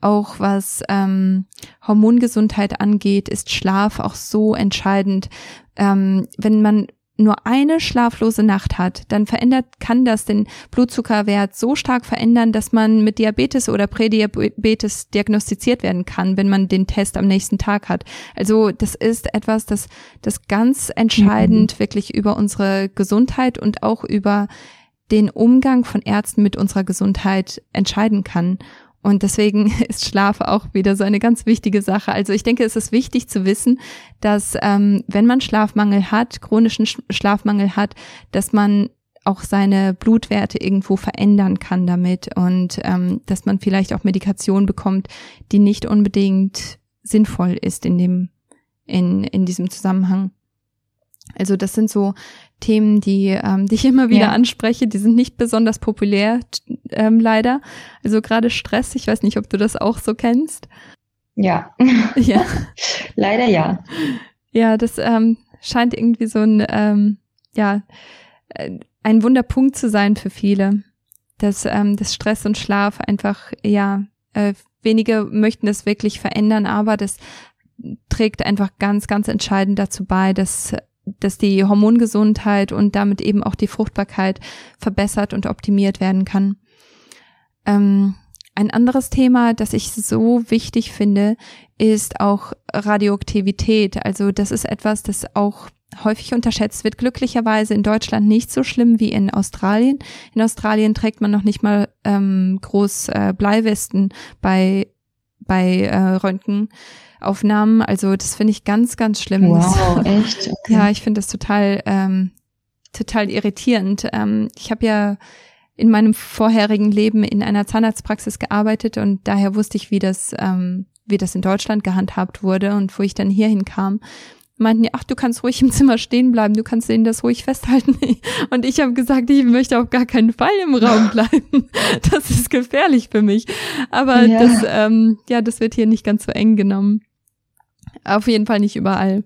Auch was ähm, Hormongesundheit angeht, ist Schlaf auch so entscheidend. Ähm, wenn man nur eine schlaflose Nacht hat, dann verändert, kann das den Blutzuckerwert so stark verändern, dass man mit Diabetes oder Prädiabetes diagnostiziert werden kann, wenn man den Test am nächsten Tag hat. Also das ist etwas, das, das ganz entscheidend mhm. wirklich über unsere Gesundheit und auch über den Umgang von Ärzten mit unserer Gesundheit entscheiden kann. Und deswegen [LAUGHS] ist Schlaf auch wieder so eine ganz wichtige Sache. Also ich denke, es ist wichtig zu wissen, dass ähm, wenn man Schlafmangel hat, chronischen Schlafmangel hat, dass man auch seine Blutwerte irgendwo verändern kann damit und ähm, dass man vielleicht auch Medikation bekommt, die nicht unbedingt sinnvoll ist in dem in in diesem Zusammenhang. Also das sind so Themen, die, ähm, die ich immer wieder ja. anspreche. Die sind nicht besonders populär, ähm, leider. Also gerade Stress, ich weiß nicht, ob du das auch so kennst. Ja. [LAUGHS] Ja. [LAUGHS] leider ja. Ja, das ähm, scheint irgendwie so ein, ähm, ja, äh, ein Wunderpunkt zu sein für viele. Dass, ähm, das Stress und Schlaf einfach, ja, äh, wenige möchten das wirklich verändern, aber das trägt einfach ganz, ganz entscheidend dazu bei, dass dass die Hormongesundheit und damit eben auch die Fruchtbarkeit verbessert und optimiert werden kann. Ähm, ein anderes Thema, das ich so wichtig finde, ist auch Radioaktivität. Also das ist etwas, das auch häufig unterschätzt wird. Glücklicherweise in Deutschland nicht so schlimm wie in Australien. In Australien trägt man noch nicht mal ähm, groß äh, Bleiwesten bei bei äh, Röntgen. Aufnahmen. Also das finde ich ganz, ganz schlimm. Wow, echt? Okay. Ja, ich finde das total, ähm, total irritierend. Ähm, ich habe ja in meinem vorherigen Leben in einer Zahnarztpraxis gearbeitet und daher wusste ich, wie das, ähm, wie das in Deutschland gehandhabt wurde und wo ich dann hierhin kam, meinten die, ach, du kannst ruhig im Zimmer stehen bleiben, du kannst denen das ruhig festhalten. [LAUGHS] Und ich habe gesagt, ich möchte auf gar keinen Fall im Raum [LAUGHS] bleiben. Das ist gefährlich für mich. Aber ja. das, ähm, ja, das wird hier nicht ganz so eng genommen. Auf jeden Fall nicht überall.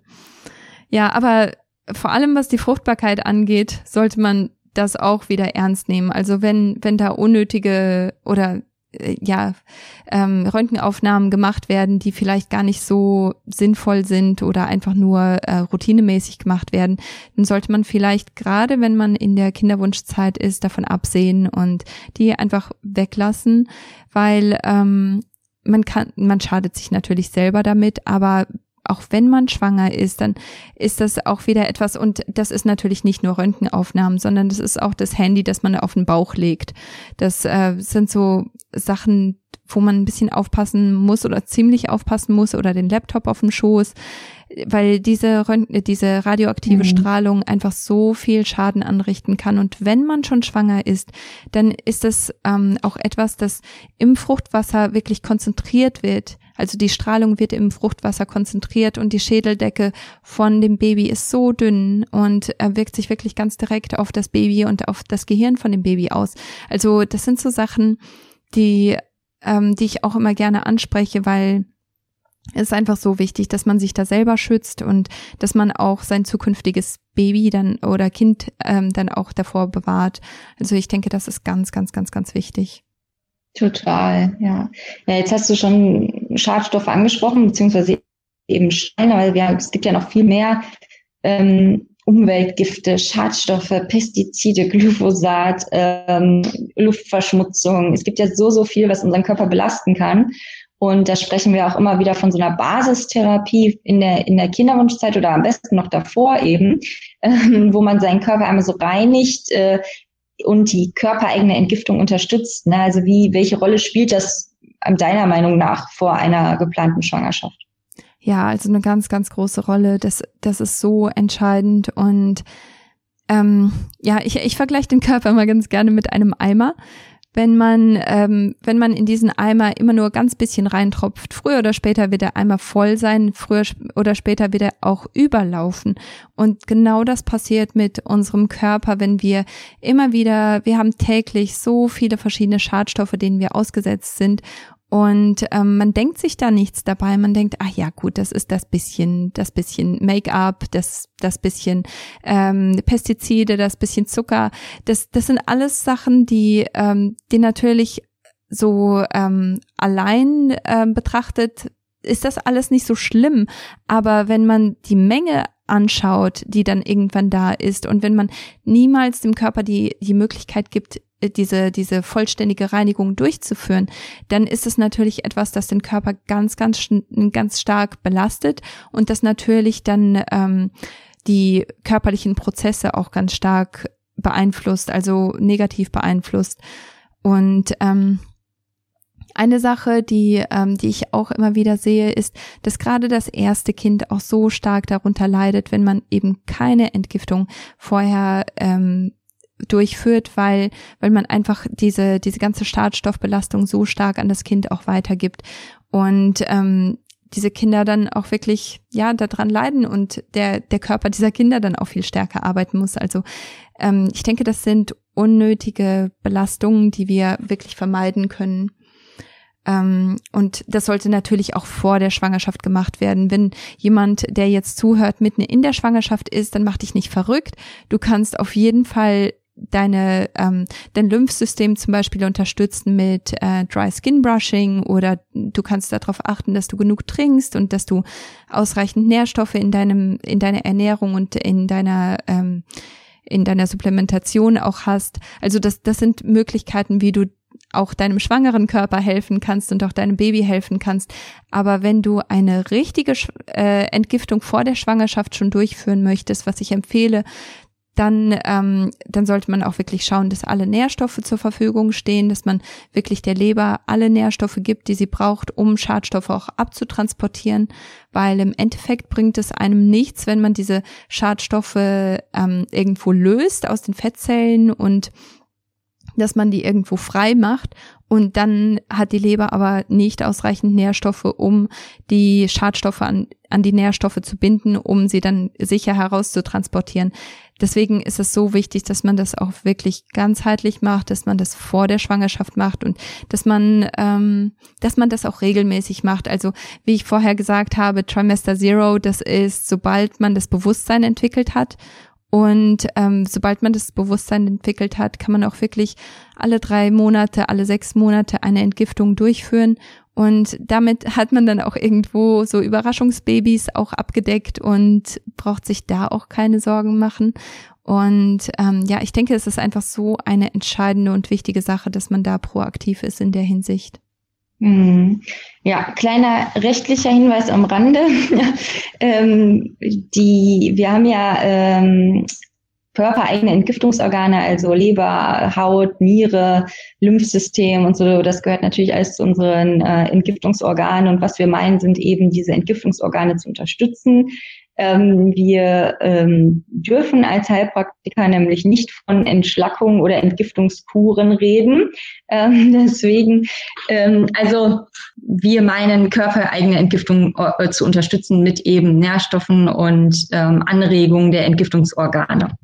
Ja, aber vor allem was die Fruchtbarkeit angeht, sollte man das auch wieder ernst nehmen. Also wenn, wenn da unnötige oder äh, ja, ähm, Röntgenaufnahmen gemacht werden, die vielleicht gar nicht so sinnvoll sind oder einfach nur äh, routinemäßig gemacht werden, dann sollte man vielleicht gerade, wenn man in der Kinderwunschzeit ist, davon absehen und die einfach weglassen, weil ähm, man kann, man schadet sich natürlich selber damit, aber auch wenn man schwanger ist, dann ist das auch wieder etwas, und das ist natürlich nicht nur Röntgenaufnahmen, sondern das ist auch das Handy, das man auf den Bauch legt. Das äh, sind so Sachen, wo man ein bisschen aufpassen muss oder ziemlich aufpassen muss oder den Laptop auf dem Schoß, weil diese, Röntgen, diese radioaktive mhm. Strahlung einfach so viel Schaden anrichten kann. Und wenn man schon schwanger ist, dann ist es ähm, auch etwas, das im Fruchtwasser wirklich konzentriert wird also die Strahlung wird im Fruchtwasser konzentriert und die Schädeldecke von dem Baby ist so dünn und wirkt sich wirklich ganz direkt auf das Baby und auf das Gehirn von dem Baby aus. Also das sind so Sachen, die, ähm, die ich auch immer gerne anspreche, weil es ist einfach so wichtig, dass man sich da selber schützt und dass man auch sein zukünftiges Baby dann oder Kind ähm, dann auch davor bewahrt. Also ich denke, das ist ganz, ganz, ganz, ganz wichtig. Total, ja. Ja, jetzt hast du schon Schadstoffe angesprochen, beziehungsweise eben Steine, weil wir, es gibt ja noch viel mehr ähm, Umweltgifte, Schadstoffe, Pestizide, Glyphosat, ähm, Luftverschmutzung. Es gibt ja so, so viel, was unseren Körper belasten kann. Und da sprechen wir auch immer wieder von so einer Basistherapie in der, in der Kinderwunschzeit oder am besten noch davor eben, ähm, wo man seinen Körper einmal so reinigt, äh, und die körpereigene Entgiftung unterstützt. Ne? Also wie, welche Rolle spielt das deiner Meinung nach vor einer geplanten Schwangerschaft? Ja, also eine ganz, ganz große Rolle. Das, das ist so entscheidend und ähm, ja, ich, ich vergleiche den Körper mal ganz gerne mit einem Eimer. wenn man, ähm, wenn man in diesen Eimer immer nur ganz bisschen reintropft, früher oder später wird der Eimer voll sein, früher oder später wird er auch überlaufen. Und genau das passiert mit unserem Körper, wenn wir immer wieder, wir haben täglich so viele verschiedene Schadstoffe, denen wir ausgesetzt sind und ähm, man denkt sich da nichts dabei. Man denkt, ach ja, gut, das ist das bisschen, das bisschen Make-up, das, das bisschen ähm, Pestizide, das bisschen Zucker. Das, das sind alles Sachen, die, ähm, die natürlich so ähm, allein ähm, betrachtet ist das alles nicht so schlimm. Aber wenn man die Menge anschaut, die dann irgendwann da ist und wenn man niemals dem Körper die, die Möglichkeit gibt, diese, diese vollständige Reinigung durchzuführen, dann ist es natürlich etwas, das den Körper ganz, ganz, ganz stark belastet und das natürlich dann ähm, die körperlichen Prozesse auch ganz stark beeinflusst, also negativ beeinflusst. Und ähm, eine Sache, die, ähm, die ich auch immer wieder sehe, ist, dass gerade das erste Kind auch so stark darunter leidet, wenn man eben keine Entgiftung vorher ähm, durchführt, weil, weil man einfach diese, diese ganze Startstoffbelastung so stark an das Kind auch weitergibt. Und ähm, diese Kinder dann auch wirklich ja daran leiden und der der Körper dieser Kinder dann auch viel stärker arbeiten muss. Also ähm, ich denke, das sind unnötige Belastungen, die wir wirklich vermeiden können. Ähm, und das sollte natürlich auch vor der Schwangerschaft gemacht werden. Wenn jemand, der jetzt zuhört, mitten in der Schwangerschaft ist, dann mach dich nicht verrückt. Du kannst auf jeden Fall deine ähm, dein Lymphsystem zum Beispiel unterstützen mit äh, Dry Skin Brushing oder du kannst darauf achten, dass du genug trinkst und dass du ausreichend Nährstoffe in deinem in deiner Ernährung und in deiner ähm, in deiner Supplementation auch hast. Also das das sind Möglichkeiten, wie du auch deinem schwangeren Körper helfen kannst und auch deinem Baby helfen kannst. Aber wenn du eine richtige äh, Entgiftung vor der Schwangerschaft schon durchführen möchtest, was ich empfehle, dann, ähm, dann sollte man auch wirklich schauen, dass alle Nährstoffe zur Verfügung stehen, dass man wirklich der Leber alle Nährstoffe gibt, die sie braucht, um Schadstoffe auch abzutransportieren, weil im Endeffekt bringt es einem nichts, wenn man diese Schadstoffe ähm, irgendwo löst aus den Fettzellen und dass man die irgendwo frei macht und dann hat die Leber aber nicht ausreichend Nährstoffe, um die Schadstoffe an, an die Nährstoffe zu binden, um sie dann sicher herauszutransportieren. Deswegen ist es so wichtig, dass man das auch wirklich ganzheitlich macht, dass man das vor der Schwangerschaft macht und dass man, ähm, dass man das auch regelmäßig macht. Also wie ich vorher gesagt habe, Trimester Zero, das ist, sobald man das Bewusstsein entwickelt hat und ähm, sobald man das Bewusstsein entwickelt hat, kann man auch wirklich alle drei Monate, alle sechs Monate eine Entgiftung durchführen. Und damit hat man dann auch irgendwo so Überraschungsbabys auch abgedeckt und braucht sich da auch keine Sorgen machen. Und ähm, ja, ich denke, es ist einfach so eine entscheidende und wichtige Sache, dass man da proaktiv ist in der Hinsicht. Hm. Ja, kleiner rechtlicher Hinweis am Rande. [LAUGHS] ähm, die, wir haben ja ähm, körpereigene Entgiftungsorgane, also Leber, Haut, Niere, Lymphsystem und so. Das gehört natürlich alles zu unseren äh, Entgiftungsorganen. Und was wir meinen, sind eben diese Entgiftungsorgane zu unterstützen. Ähm, wir ähm, dürfen als Heilpraktiker nämlich nicht von Entschlackung oder Entgiftungskuren reden. Ähm, [LAUGHS] deswegen, ähm, also wir meinen, körpereigene Entgiftung äh, zu unterstützen mit eben Nährstoffen und ähm, Anregungen der Entgiftungsorgane.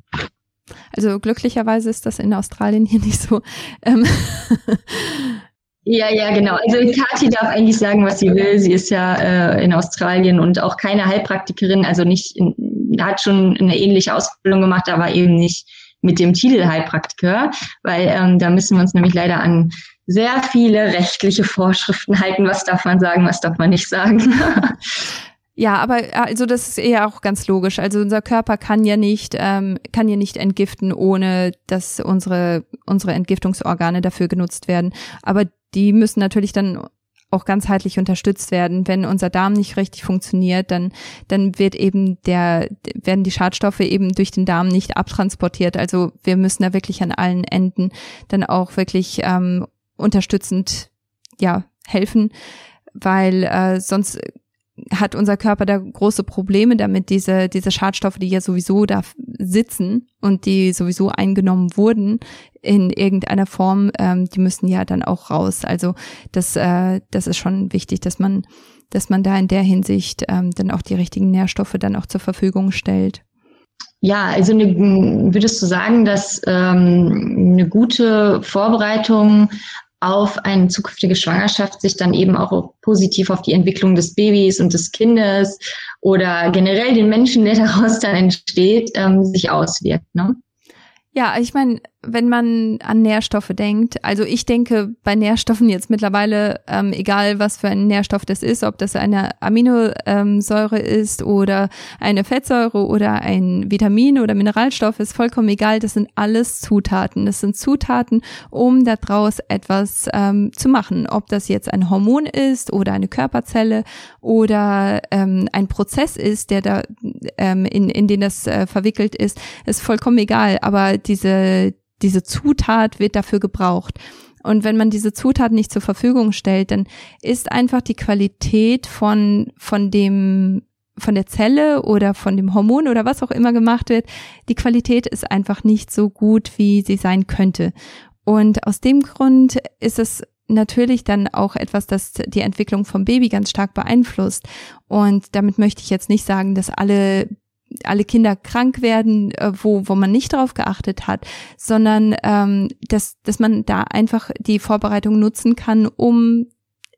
Also glücklicherweise ist das in Australien hier nicht so. [LAUGHS] Ja, ja, genau. Also Kathi darf eigentlich sagen, was sie will. Sie ist ja äh, in Australien und auch keine Heilpraktikerin, also nicht, in, hat schon eine ähnliche Ausbildung gemacht, aber eben nicht mit dem Titel Heilpraktiker, weil ähm, da müssen wir uns nämlich leider an sehr viele rechtliche Vorschriften halten. Was darf man sagen, was darf man nicht sagen? [LAUGHS] Ja, aber also das ist eher auch ganz logisch. Also unser Körper kann ja nicht ähm, kann ja nicht entgiften, ohne dass unsere unsere Entgiftungsorgane dafür genutzt werden. Aber die müssen natürlich dann auch ganzheitlich unterstützt werden. Wenn unser Darm nicht richtig funktioniert, dann, dann wird eben der, werden die Schadstoffe eben durch den Darm nicht abtransportiert. Also wir müssen da wirklich an allen Enden dann auch wirklich ähm, unterstützend ja helfen, weil äh, sonst hat unser Körper da große Probleme damit, diese, diese Schadstoffe, die ja sowieso da sitzen und die sowieso eingenommen wurden in irgendeiner Form, ähm, die müssen ja dann auch raus. Also das, äh, das ist schon wichtig, dass man, dass man da in der Hinsicht ähm, dann auch die richtigen Nährstoffe dann auch zur Verfügung stellt. Ja, also eine, würdest du sagen, dass ähm, eine gute Vorbereitung auf eine zukünftige Schwangerschaft sich dann eben auch positiv auf die Entwicklung des Babys und des Kindes oder generell den Menschen, der daraus dann entsteht, ähm, sich auswirkt. Ne? Ja, ich meine, wenn man an Nährstoffe denkt, also ich denke bei Nährstoffen jetzt mittlerweile, ähm, egal was für ein Nährstoff das ist, ob das eine Aminosäure ist oder eine Fettsäure oder ein Vitamin oder Mineralstoff, ist vollkommen egal. Das sind alles Zutaten. Das sind Zutaten, um daraus etwas ähm, zu machen. Ob das jetzt ein Hormon ist oder eine Körperzelle oder ähm, ein Prozess ist, der da ähm, in, in den das äh, verwickelt ist, ist vollkommen egal. Aber diese diese Zutat wird dafür gebraucht. Und wenn man diese Zutat nicht zur Verfügung stellt, dann ist einfach die Qualität von, von dem, von der Zelle oder von dem Hormon oder was auch immer gemacht wird, die Qualität ist einfach nicht so gut, wie sie sein könnte. Und aus dem Grund ist es natürlich dann auch etwas, das die Entwicklung vom Baby ganz stark beeinflusst. Und damit möchte ich jetzt nicht sagen, dass alle alle Kinder krank werden, äh, wo, wo man nicht drauf geachtet hat, sondern ähm, dass, dass man da einfach die Vorbereitung nutzen kann, um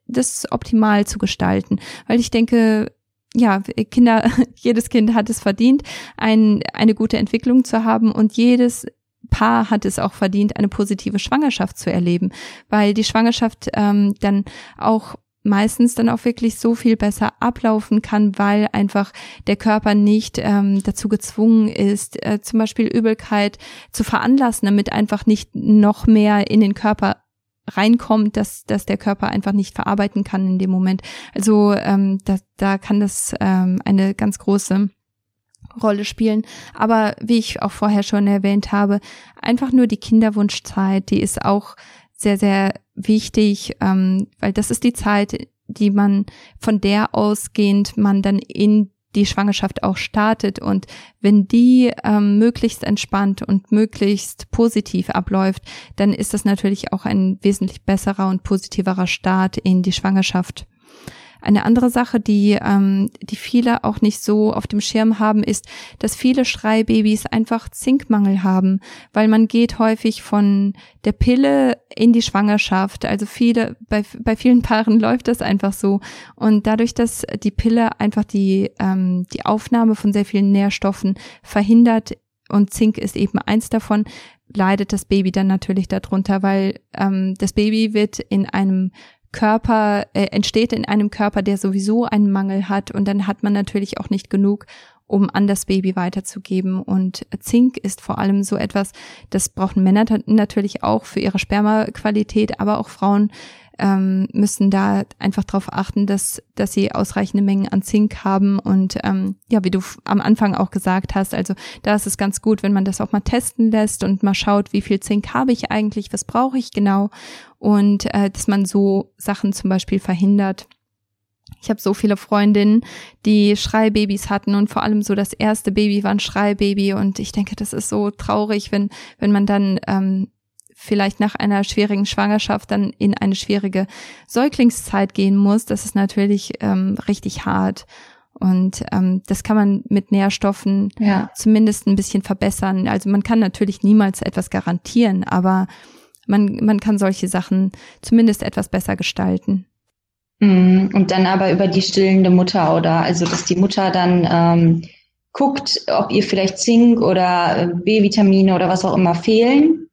das optimal zu gestalten. Weil ich denke, ja, Kinder, [LAUGHS] jedes Kind hat es verdient, ein, eine gute Entwicklung zu haben und jedes Paar hat es auch verdient, eine positive Schwangerschaft zu erleben, weil die Schwangerschaft ähm, dann auch meistens dann auch wirklich so viel besser ablaufen kann, weil einfach der Körper nicht ähm, dazu gezwungen ist, äh, zum Beispiel Übelkeit zu veranlassen, damit einfach nicht noch mehr in den Körper reinkommt, dass, dass der Körper einfach nicht verarbeiten kann in dem Moment. Also ähm, da, da kann das ähm, eine ganz große Rolle spielen. Aber wie ich auch vorher schon erwähnt habe, einfach nur die Kinderwunschzeit, die ist auch sehr, sehr wichtig, ähm, weil das ist die Zeit, die man von der ausgehend man dann in die Schwangerschaft auch startet und wenn die ähm, möglichst entspannt und möglichst positiv abläuft, dann ist das natürlich auch ein wesentlich besserer und positiverer Start in die Schwangerschaft. Eine andere Sache, die, ähm, die viele auch nicht so auf dem Schirm haben, ist, dass viele Schreibabys einfach Zinkmangel haben, weil man geht häufig von der Pille in die Schwangerschaft. Also viele, bei, bei vielen Paaren [LAUGHS] läuft das einfach so. Und dadurch, dass die Pille einfach die, ähm, die Aufnahme von sehr vielen Nährstoffen verhindert, und Zink ist eben eins davon, leidet das Baby dann natürlich darunter, weil ähm, das Baby wird in einem Körper äh, entsteht in einem Körper, der sowieso einen Mangel hat und dann hat man natürlich auch nicht genug, um an das Baby weiterzugeben. Und Zink ist vor allem so etwas, das brauchen Männer natürlich auch für ihre Spermaqualität, aber auch Frauen ähm, müssen da einfach darauf achten, dass, dass sie ausreichende Mengen an Zink haben. Und ähm, ja, wie du am Anfang auch gesagt hast, also da ist es ganz gut, wenn man das auch mal testen lässt und mal schaut, wie viel Zink habe ich eigentlich, was brauche ich genau. Und äh, dass man so Sachen zum Beispiel verhindert. Ich habe so viele Freundinnen, die Schreibabys hatten und vor allem so das erste Baby war ein Schreibaby und ich denke, das ist so traurig, wenn wenn man dann ähm, vielleicht nach einer schwierigen Schwangerschaft dann in eine schwierige Säuglingszeit gehen muss, das ist natürlich ähm, richtig hart. Und ähm, das kann man mit Nährstoffen ja. zumindest ein bisschen verbessern. Also man kann natürlich niemals etwas garantieren, aber man, man kann solche Sachen zumindest etwas besser gestalten. Mhm. Und dann aber über die stillende Mutter oder also dass die Mutter dann ähm, guckt, ob ihr vielleicht Zink oder äh, B-Vitamine oder was auch immer fehlen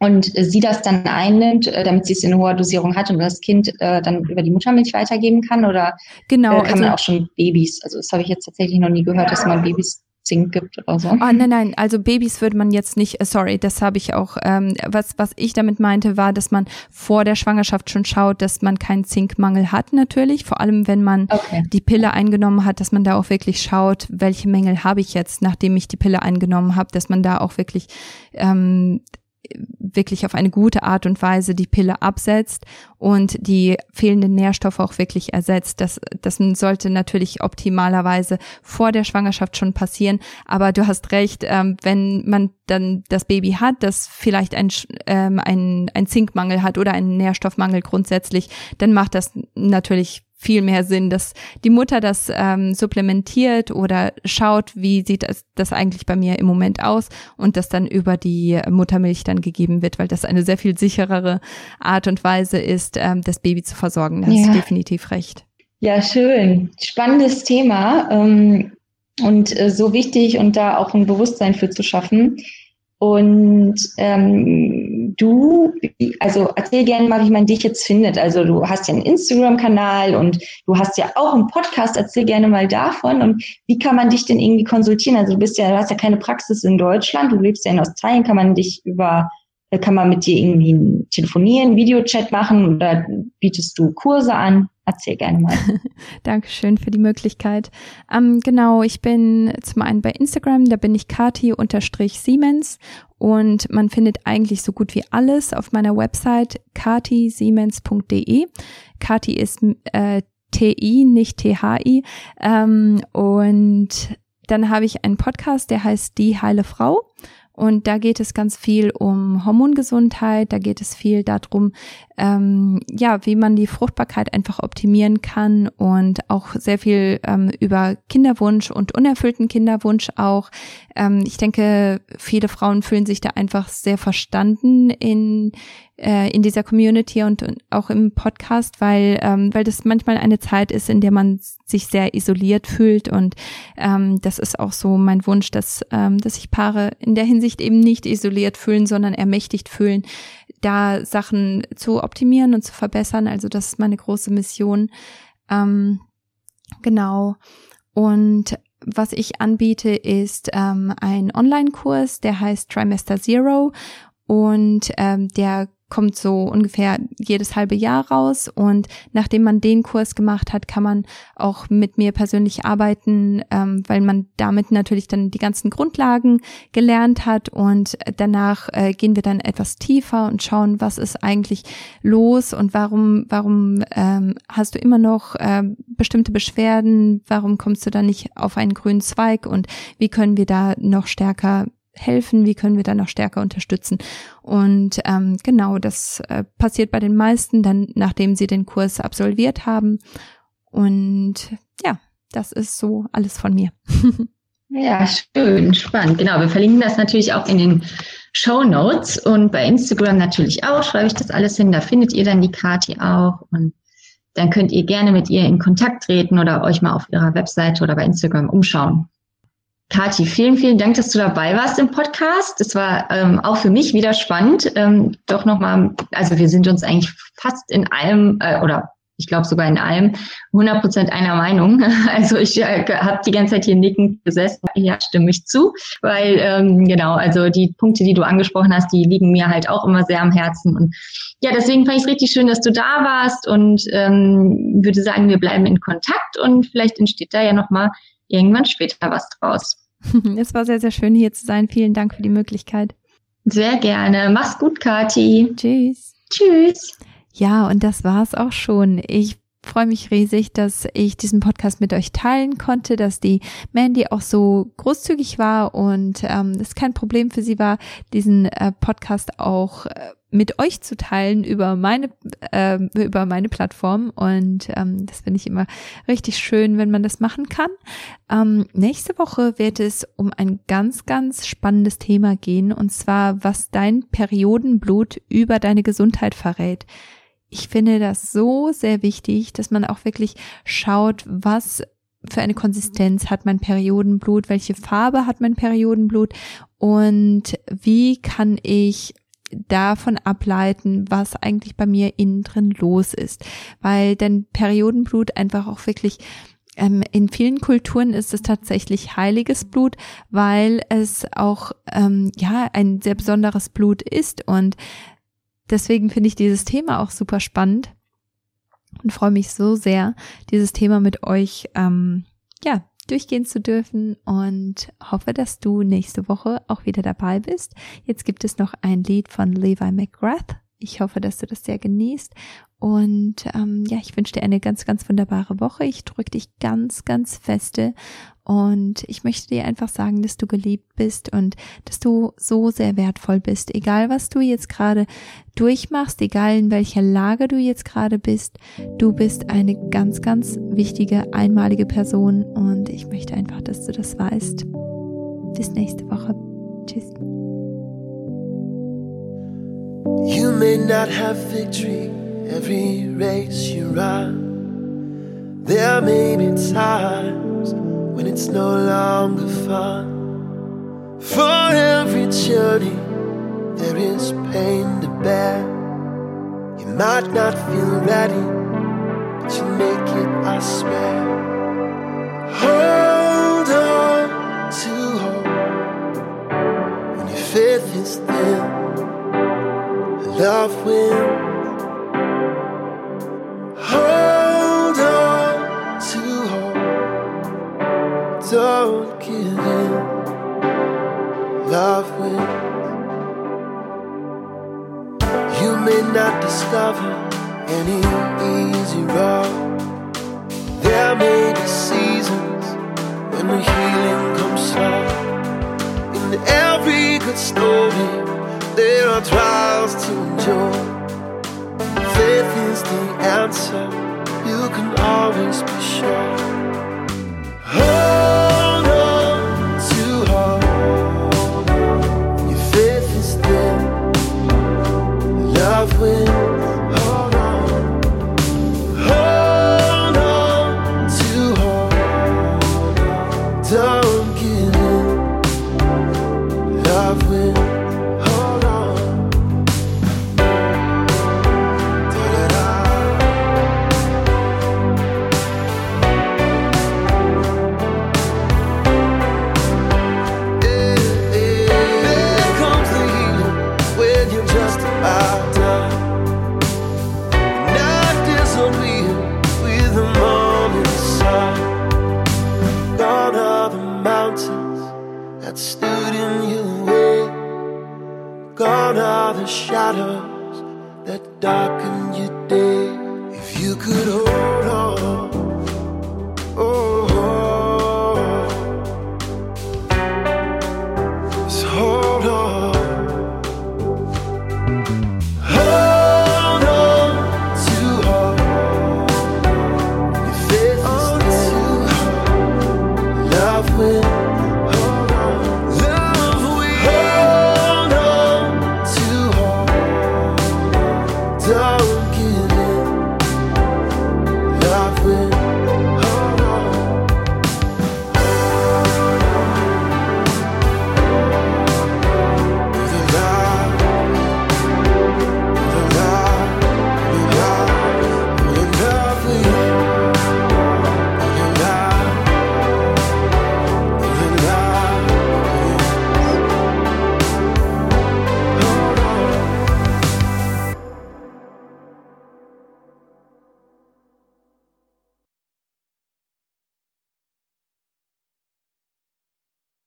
und sie das dann einnimmt, äh, damit sie es in hoher Dosierung hat und das Kind äh, dann über die Muttermilch weitergeben kann? Oder genau, äh, kann also, man auch schon Babys? Also das habe ich jetzt tatsächlich noch nie gehört, dass man Babys Zink gibt oder so. Ah, nein, nein, also Babys würde man jetzt nicht, äh, sorry, das habe ich auch, ähm, was, was ich damit meinte, war, dass man vor der Schwangerschaft schon schaut, dass man keinen Zinkmangel hat natürlich, vor allem wenn man okay. die Pille eingenommen hat, dass man da auch wirklich schaut, welche Mängel habe ich jetzt, nachdem ich die Pille eingenommen habe, dass man da auch wirklich ähm, wirklich auf eine gute Art und Weise die Pille absetzt und die fehlenden Nährstoffe auch wirklich ersetzt. Das, das sollte natürlich optimalerweise vor der Schwangerschaft schon passieren. Aber du hast recht, ähm, wenn man dann das Baby hat, das vielleicht ein, ähm, ein, ein Zinkmangel hat oder einen Nährstoffmangel grundsätzlich, dann macht das natürlich viel mehr Sinn, dass die Mutter das ähm, supplementiert oder schaut, wie sieht das, das eigentlich bei mir im Moment aus und das dann über die Muttermilch dann gegeben wird, weil das eine sehr viel sicherere Art und Weise ist, ähm, das Baby zu versorgen. Da hast du definitiv recht. Ja, schön. Spannendes Thema ähm, und äh, so wichtig und da auch ein Bewusstsein für zu schaffen. Und ähm, du, also erzähl gerne mal, wie man dich jetzt findet. Also du hast ja einen Instagram-Kanal und du hast ja auch einen Podcast. Erzähl gerne mal davon. Und wie kann man dich denn irgendwie konsultieren? Also du bist ja, du hast ja keine Praxis in Deutschland, du lebst ja in Australien. Kann man dich über, kann man mit dir irgendwie telefonieren, Videochat machen oder bietest du Kurse an? Erzähl gerne mal. [LAUGHS] Dankeschön für die Möglichkeit. Ähm, genau, ich bin zum einen bei Instagram, da bin ich Kati-Siemens und man findet eigentlich so gut wie alles auf meiner Website katisiemens.de. Kati ist äh, TI, nicht THI. Ähm, und dann habe ich einen Podcast, der heißt Die heile Frau. Und da geht es ganz viel um Hormongesundheit, da geht es viel darum, ähm, ja, wie man die Fruchtbarkeit einfach optimieren kann und auch sehr viel ähm, über Kinderwunsch und unerfüllten Kinderwunsch auch. Ähm, ich denke, viele Frauen fühlen sich da einfach sehr verstanden in äh, in dieser Community und, und auch im Podcast, weil ähm, weil das manchmal eine Zeit ist, in der man sich sehr isoliert fühlt und ähm, das ist auch so mein Wunsch, dass ähm, dass sich Paare in der Hinsicht eben nicht isoliert fühlen, sondern ermächtigt fühlen, da Sachen zu optimieren und zu verbessern. Also das ist meine große Mission. Ähm, genau. Und was ich anbiete, ist ähm, ein Online-Kurs, der heißt Trimester Zero und ähm, der kommt so ungefähr jedes halbe Jahr raus. Und nachdem man den Kurs gemacht hat, kann man auch mit mir persönlich arbeiten, ähm, weil man damit natürlich dann die ganzen Grundlagen gelernt hat. Und danach äh, gehen wir dann etwas tiefer und schauen, was ist eigentlich los und warum warum ähm, hast du immer noch äh, bestimmte Beschwerden, warum kommst du da nicht auf einen grünen Zweig? Und wie können wir da noch stärker helfen, wie können wir da noch stärker unterstützen. Und ähm, genau, das äh, passiert bei den meisten dann, nachdem sie den Kurs absolviert haben. Und ja, das ist so alles von mir. [LAUGHS] ja, schön, spannend. Genau, wir verlinken das natürlich auch in den Show Notes und bei Instagram natürlich auch, schreibe ich das alles hin. Da findet ihr dann die Kati auch und dann könnt ihr gerne mit ihr in Kontakt treten oder euch mal auf ihrer Webseite oder bei Instagram umschauen. Kathi, vielen, vielen Dank, dass du dabei warst im Podcast. Das war ähm, auch für mich wieder spannend. Ähm, doch nochmal, also wir sind uns eigentlich fast in allem äh, oder ich glaube sogar in allem 100 Prozent einer Meinung. [LAUGHS] Also ich äh, habe die ganze Zeit hier nickend gesessen. Ja, stimme ich zu, weil ähm, genau, also die Punkte, die du angesprochen hast, die liegen mir halt auch immer sehr am Herzen. Und ja, deswegen fand ich es richtig schön, dass du da warst und ähm, würde sagen, wir bleiben in Kontakt und vielleicht entsteht da ja nochmal irgendwann später was draus. [LAUGHS] Es war sehr, sehr schön hier zu sein. Vielen Dank für die Möglichkeit. Sehr gerne. Mach's gut, Kati. Tschüss. Tschüss. Ja, und das war's auch schon. Ich freue mich riesig, dass ich diesen Podcast mit euch teilen konnte, dass die Mandy auch so großzügig war und ähm, es kein Problem für sie war, diesen äh, Podcast auch äh, mit euch zu teilen über meine äh, über meine Plattform und ähm, das finde ich immer richtig schön, wenn man das machen kann. Ähm, nächste Woche wird es um ein ganz ganz spannendes Thema gehen und zwar was dein Periodenblut über deine Gesundheit verrät. Ich finde das so sehr wichtig, dass man auch wirklich schaut, was für eine Konsistenz hat mein Periodenblut, welche Farbe hat mein Periodenblut und wie kann ich davon ableiten, was eigentlich bei mir innen drin los ist. Weil denn Periodenblut einfach auch wirklich ähm, in vielen Kulturen ist es tatsächlich heiliges Blut, weil es auch ähm, ja ein sehr besonderes Blut ist und deswegen finde ich dieses Thema auch super spannend und freue mich so sehr, dieses Thema mit euch ähm, ja durchgehen zu dürfen und hoffe, dass du nächste Woche auch wieder dabei bist. Jetzt gibt es noch ein Lied von Levi McGrath. Ich hoffe, dass du das sehr genießt und ähm, ja, ich wünsche dir eine ganz, ganz wunderbare Woche. Ich drücke dich ganz, ganz feste. Und ich möchte dir einfach sagen, dass du geliebt bist und dass du so sehr wertvoll bist. Egal, was du jetzt gerade durchmachst, egal in welcher Lage du jetzt gerade bist, du bist eine ganz, ganz wichtige, einmalige Person. Und ich möchte einfach, dass du das weißt. Bis nächste Woche. Tschüss. You may not have victory. Every race you run. There may be times when it's no longer fun. For every journey, there is pain to bear. You might not feel ready, but you make it, I swear. Hold on to hope when your faith is thin. Love wins. May not discover any easy road. There may be seasons when the healing comes slow. In every good story, there are trials to endure. Faith is the answer. You can always be sure. Oh. will.